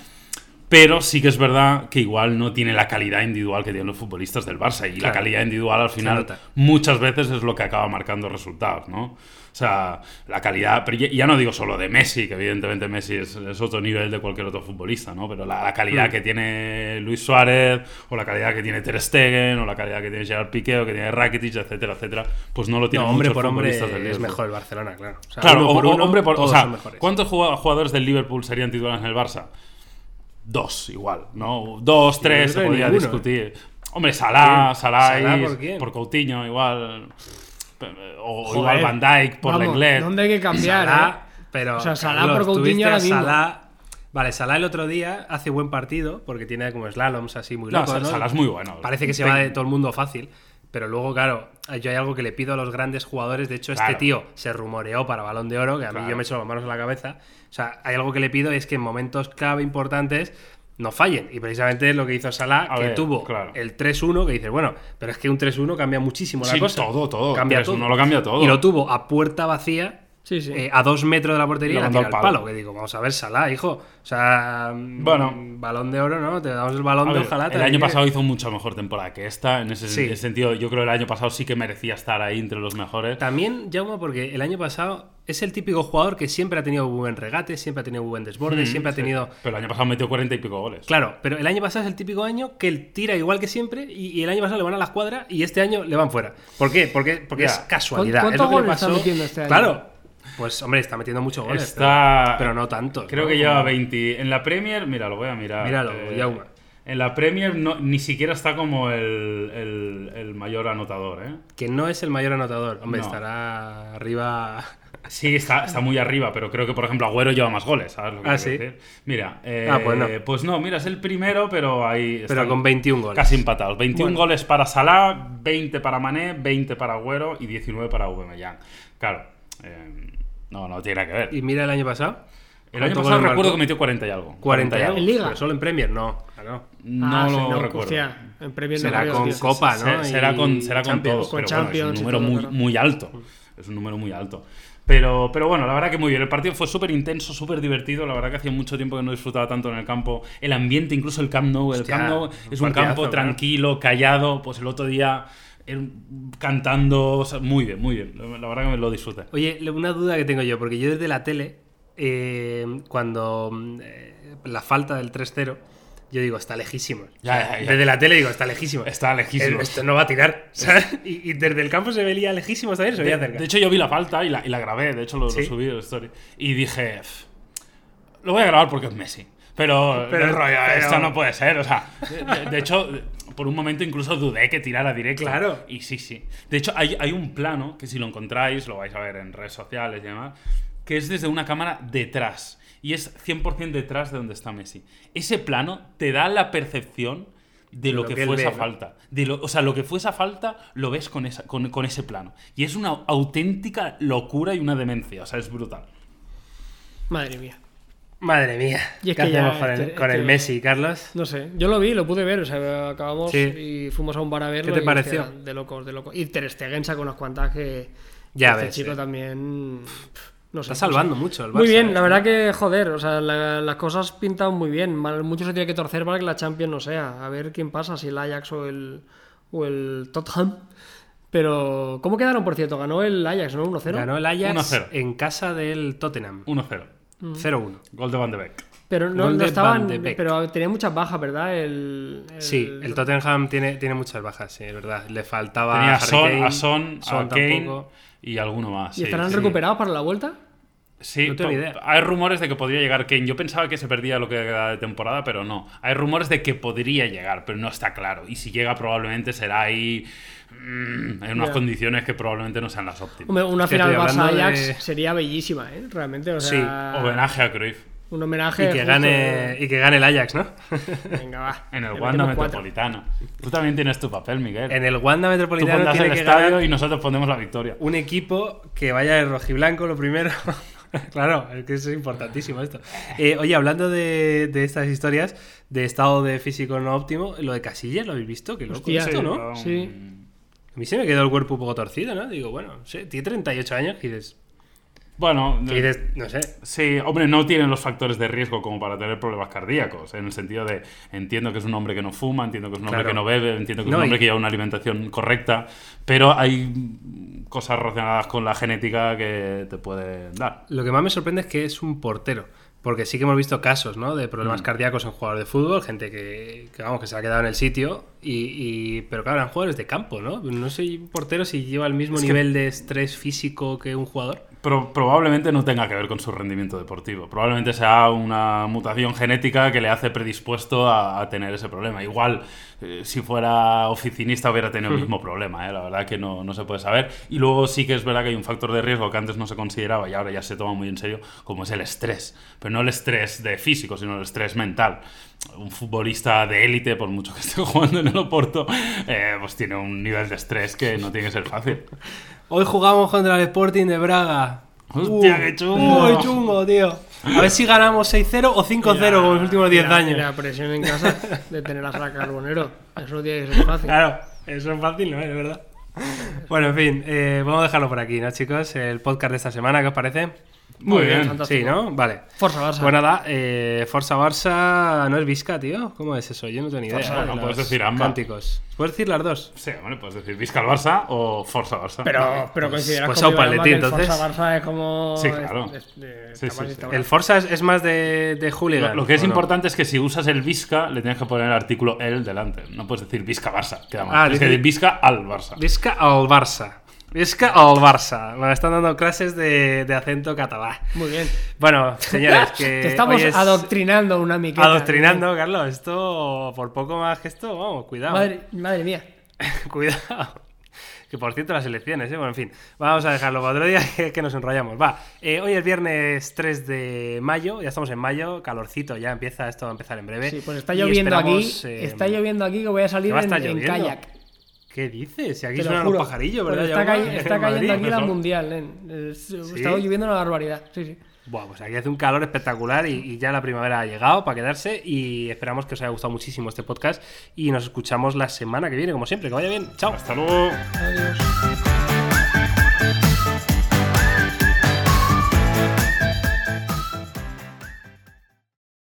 pero sí que es verdad que igual no tiene la calidad individual que tienen los futbolistas del Barça. Y la calidad individual al final muchas veces es lo que acaba marcando resultados, ¿no? O sea, la calidad, pero ya, ya no digo solo de Messi, que evidentemente Messi es, es otro nivel de cualquier otro futbolista, ¿no? Pero la, la calidad Mm. que tiene Luis Suárez, o la calidad que tiene Ter Stegen, o la calidad que tiene Gerard Piqué, o que tiene Rakitic, etcétera, etcétera, pues no lo tienen No, hombre por hombre del es mejor el Barcelona, claro. O sea, Claro, uno por uno, hombre, por, o sea. ¿cuántos jugado- jugadores del Liverpool serían titulares en el Barça? Dos, igual, ¿no? Dos, tres, se podría ninguno, discutir. Hombre, Salah. Salah, ¿Salah ahí, por por Coutinho, igual. O Joder, igual Van Dijk, por Vamos, Lenglet. ¿Dónde hay que cambiar? Salah, eh? pero O sea, Salah Carlos, por Coutinho ahora. Salah- Vale, Salah el otro día hace buen partido porque tiene como slaloms así muy No, locos, ¿no? Salah es muy bueno. Parece que se va de todo el mundo fácil. Pero luego, claro, yo hay algo que le pido a los grandes jugadores. De hecho, este tío se rumoreó para Balón de Oro, que a mí Claro. yo me echo las manos a la cabeza. O sea, hay algo que le pido y es que en momentos clave importantes no fallen. Y precisamente es lo que hizo Salah, A que ver, tuvo claro. el 3-1, que dices, bueno, pero es que un 3-1 cambia muchísimo la Sí, cosa. todo, todo. Cambia 3-1 todo. lo cambia todo. Y lo tuvo a puerta vacía. Sí, sí. eh, a dos metros de la portería la tira al al palo. palo. Que digo, vamos a ver, Salah, hijo. O sea, Bueno. mm, balón de oro, ¿no? Te damos el balón de ojalá. el año llegue. pasado hizo mucha mejor temporada que esta. En ese Sí. sen- sentido, yo creo que el año pasado sí que merecía estar ahí entre los mejores. También, Jaume, porque el año pasado es el típico jugador que siempre ha tenido buen regate, siempre ha tenido buen desborde, Mm, siempre ha tenido. Pero el año pasado metió 40 y pico goles. Claro, pero el año pasado es el típico año que él tira igual que siempre y, y el año pasado le van a la escuadra y este año le van fuera. ¿Por qué? Porque, porque Ya. es casualidad. ¿Cuántos es lo que le goles está pasó- metiendo este año? Claro. Pues hombre, está metiendo muchos goles. Está. Pero, pero no tanto. Creo ¿no? que lleva 20. En la Premier, mira, lo voy a mirar. Míralo, Eh. En la Premier no, ni siquiera está como el, el- el mayor anotador, ¿eh? Que no es el mayor anotador. Hombre, No. estará arriba. Sí, está, está muy arriba, pero creo que, por ejemplo, Agüero lleva más goles, ¿sabes lo que Ah, ¿sí? decir? Mira, eh, Ah, pues no. pues no, mira, es el primero, pero ahí Pero con 21 goles. Casi empatados. 21 Bueno. goles para Salah, 20 para Mané, 20 para Agüero y 19 para Aubameyang. Claro, eh, no, no tiene nada que ver. Y mira el año pasado. El año ¿Cuántos pasado recuerdo marcó? que metió 40 y algo. 40 y algo. ¿En Liga? Pero solo en Premier, no. claro. No Ah, lo no, recuerdo. hostia, en Premier no Será creo, con. Copa, ¿no? Será con, será con Champions. todo. Con pero bueno, Champions es y un número todo, muy, muy alto. Es un número muy alto. Pero, pero bueno, la verdad que muy bien. El partido fue súper intenso, súper divertido. La verdad que hacía mucho tiempo que no disfrutaba tanto en el campo. El ambiente, incluso el Camp Nou. El Hostia, Camp Nou un es un partidazo, campo tranquilo, callado. Pues el otro día cantando. o sea, muy bien, muy bien. La verdad que me lo disfruté. Oye, una duda que tengo yo, porque yo desde la tele, eh, cuando eh, la falta del 3-0, yo digo, está lejísimo. Ya, ya, ya. Desde la tele digo, está lejísimo. Está lejísimo. Esto no va a tirar. ¿sabes? Y, y desde el campo se veía lejísimo se veía De, cerca. de hecho, yo vi la falta y la, y la grabé. De hecho, lo, lo ¿Sí? subí en la story. Y dije, "Pff, lo voy a grabar porque es Messi. Pero, Pero- rollo, pero- esto no puede ser. O sea, de hecho, por un momento incluso dudé que tirara directo. Claro. Y sí, sí. De hecho, hay, hay un plano que si lo encontráis, lo vais a ver en redes sociales y demás, que es desde una cámara detrás. Y es 100% detrás de donde está Messi. Ese plano te da la percepción de lo, lo que, fue ve, esa ¿no? falta. De lo, o sea, lo que fue esa falta lo ves con, esa, con, con ese plano. Y es una auténtica locura y una demencia. O sea, es brutal. Madre mía. Madre mía. Y es ¿Qué que ya, hacemos con, el, este- con el este- Messi, Carlos? No sé, yo lo vi, lo pude ver, o sea, acabamos Sí. y fuimos a un bar a verlo. te y, pareció? de locos, de locos. Y Ter Stegen sacó unas cuantas que Ya este ves, chico sí. también no sé, Está no sé. salvando mucho el Barça. Muy bien, ¿eh? la verdad que joder, o sea, la- las cosas pintan muy bien. Mal- mucho se tiene que torcer para que la Champions no sea. A ver quién pasa, si el Ajax o el o el Tottenham. Pero ¿cómo quedaron por cierto? Ganó el Ajax, ¿no? 1-0. Ganó el Ajax 1-0. en casa del Tottenham. 1-0. Mm. 0-1. Gol de Van de Beek. Pero no, estaban, pero tenía muchas bajas, ¿verdad? El, el- Sí, el Tottenham tiene, tiene muchas bajas, sí, es verdad. Le faltaba Tenía a Son, Kane, a Son, a Kane tampoco. y alguno más. ¿Y sí, estarán sí. recuperados para la vuelta? Sí, No tengo idea. hay rumores de que podría llegar Kane. Yo pensaba que se perdía lo que queda de temporada, pero no. Hay rumores de que podría llegar, pero no está claro. Y si llega, probablemente será ahí mm, en unas condiciones que probablemente no sean las óptimas. Hombre, una final estoy Barça hablando Ajax de- sería bellísima, ¿eh? Realmente, o Sí, Homenaje a Cruyff un homenaje. Y que, justo, gane, y que gane el Ajax, ¿no? Venga, va. en el Le Wanda. Metropolitano. Tú también tienes tu papel, Miguel. En el Wanda Tú Metropolitano pondrás tiene el que estadio ganar y nosotros pondremos la victoria. un equipo que vaya de rojiblanco lo primero. claro, es que eso es importantísimo esto. Eh, oye, hablando de, de estas historias de estado de físico no óptimo, lo de Casillas, ¿lo habéis visto? Qué loco Hostia, esto, ¿no? Sí. A mí se me quedó el cuerpo un poco torcido, ¿no? Digo, bueno, no sé, tiene 38 años y dices, Bueno, y dices, no sé, Sí, hombre, no tienen los factores de riesgo como para tener problemas cardíacos. En el sentido de, entiendo que es un hombre que no fuma, entiendo que es un hombre Claro. que no bebe, entiendo que es No, un hombre y- que lleva una alimentación correcta, pero hay cosas relacionadas con la genética que te pueden dar. Lo que más me sorprende es que es un portero. Porque sí que hemos visto casos, ¿no? De problemas Mm. cardíacos en jugadores de fútbol, gente que, que, vamos, que se ha quedado en el sitio. Y, y- pero claro, eran jugadores de campo, ¿no? No un portero si lleva el mismo Es que- nivel de estrés físico que un jugador. Pero probablemente no tenga que ver con su rendimiento deportivo. Probablemente sea una mutación genética que le hace predispuesto a, a tener ese problema. Igual, eh, si fuera oficinista hubiera tenido el mismo problema. ¿eh? La verdad que no, no se puede saber. Y luego sí que es verdad que hay un factor de riesgo que antes no se consideraba y ahora ya se toma muy en serio, como es el estrés. Pero no el estrés de físico, sino el estrés mental. Un futbolista de élite, por mucho que esté jugando en el Oporto, eh, pues tiene un nivel de estrés que no tiene que ser fácil. Hoy jugamos contra el Sporting de Braga. Hostia, Uh, qué chungo. Uy, chungo, tío. A ver si ganamos 6-0 o 5-0 Ya, como los últimos 10 Y la- y años. La presión en casa de tener a Sara Carbonero. Eso no tiene que ser fácil. Claro, eso es fácil, ¿no? Es verdad. Bueno, en fin, eh, vamos a dejarlo por aquí, ¿no, chicos? El podcast de esta semana, ¿qué os parece? Muy bien. fantástico. Sí, ¿no? Vale. Forza Barça. Pues nada, eh, Forza Barça no es Vizca, tío. ¿Cómo es eso? Yo no tengo ni idea. Forza, no puedes decir ambas. Cánticos. ¿Puedes decir las dos? Sí, hombre, puedes decir Vizca al Barça o Forza Barça. Pero, pero consideras pues que el entonces. Forza Barça es como. Sí, claro. es- es- de- Sí, está sí, más sí. instaurado. El Forza es, es más de, de Lo, hooligan. lo que es importante es que si usas el Vizca, le tienes que poner el artículo el delante. No puedes decir Vizca Barça, queda mal. Ah, es que dice- decir Vizca al Barça. Vizca al Barça. Vizca al Barça. Me están dando clases de, de acento catalán. Muy bien. Bueno, señores, que. Te estamos es- adoctrinando una miqueta. Adoctrinando, Carlos. Esto, por poco más que esto, vamos, cuidado. Madre, madre mía. Cuidado. Que por cierto, las elecciones, ¿eh? Bueno, en fin, vamos a dejarlo para otro día que, que nos enrollamos. Va, eh, hoy es viernes 3 de mayo, ya estamos en mayo, calorcito, ya empieza esto va a empezar en breve. Sí, pues está lloviendo aquí. eh, Está lloviendo aquí que voy a salir ¿qué va a en, kayak. ¿Qué dices? Si aquí suenan los pajarillos, Pues ¿verdad? está, cayendo Madrid. aquí la mundial. Es- Está lloviendo una barbaridad. Sí, sí. Buah, pues aquí hace un calor espectacular y, y ya la primavera ha llegado para quedarse y esperamos que os haya gustado muchísimo este podcast y nos escuchamos la semana que viene, como siempre. Que vaya bien. Chao. Hasta luego. Adiós.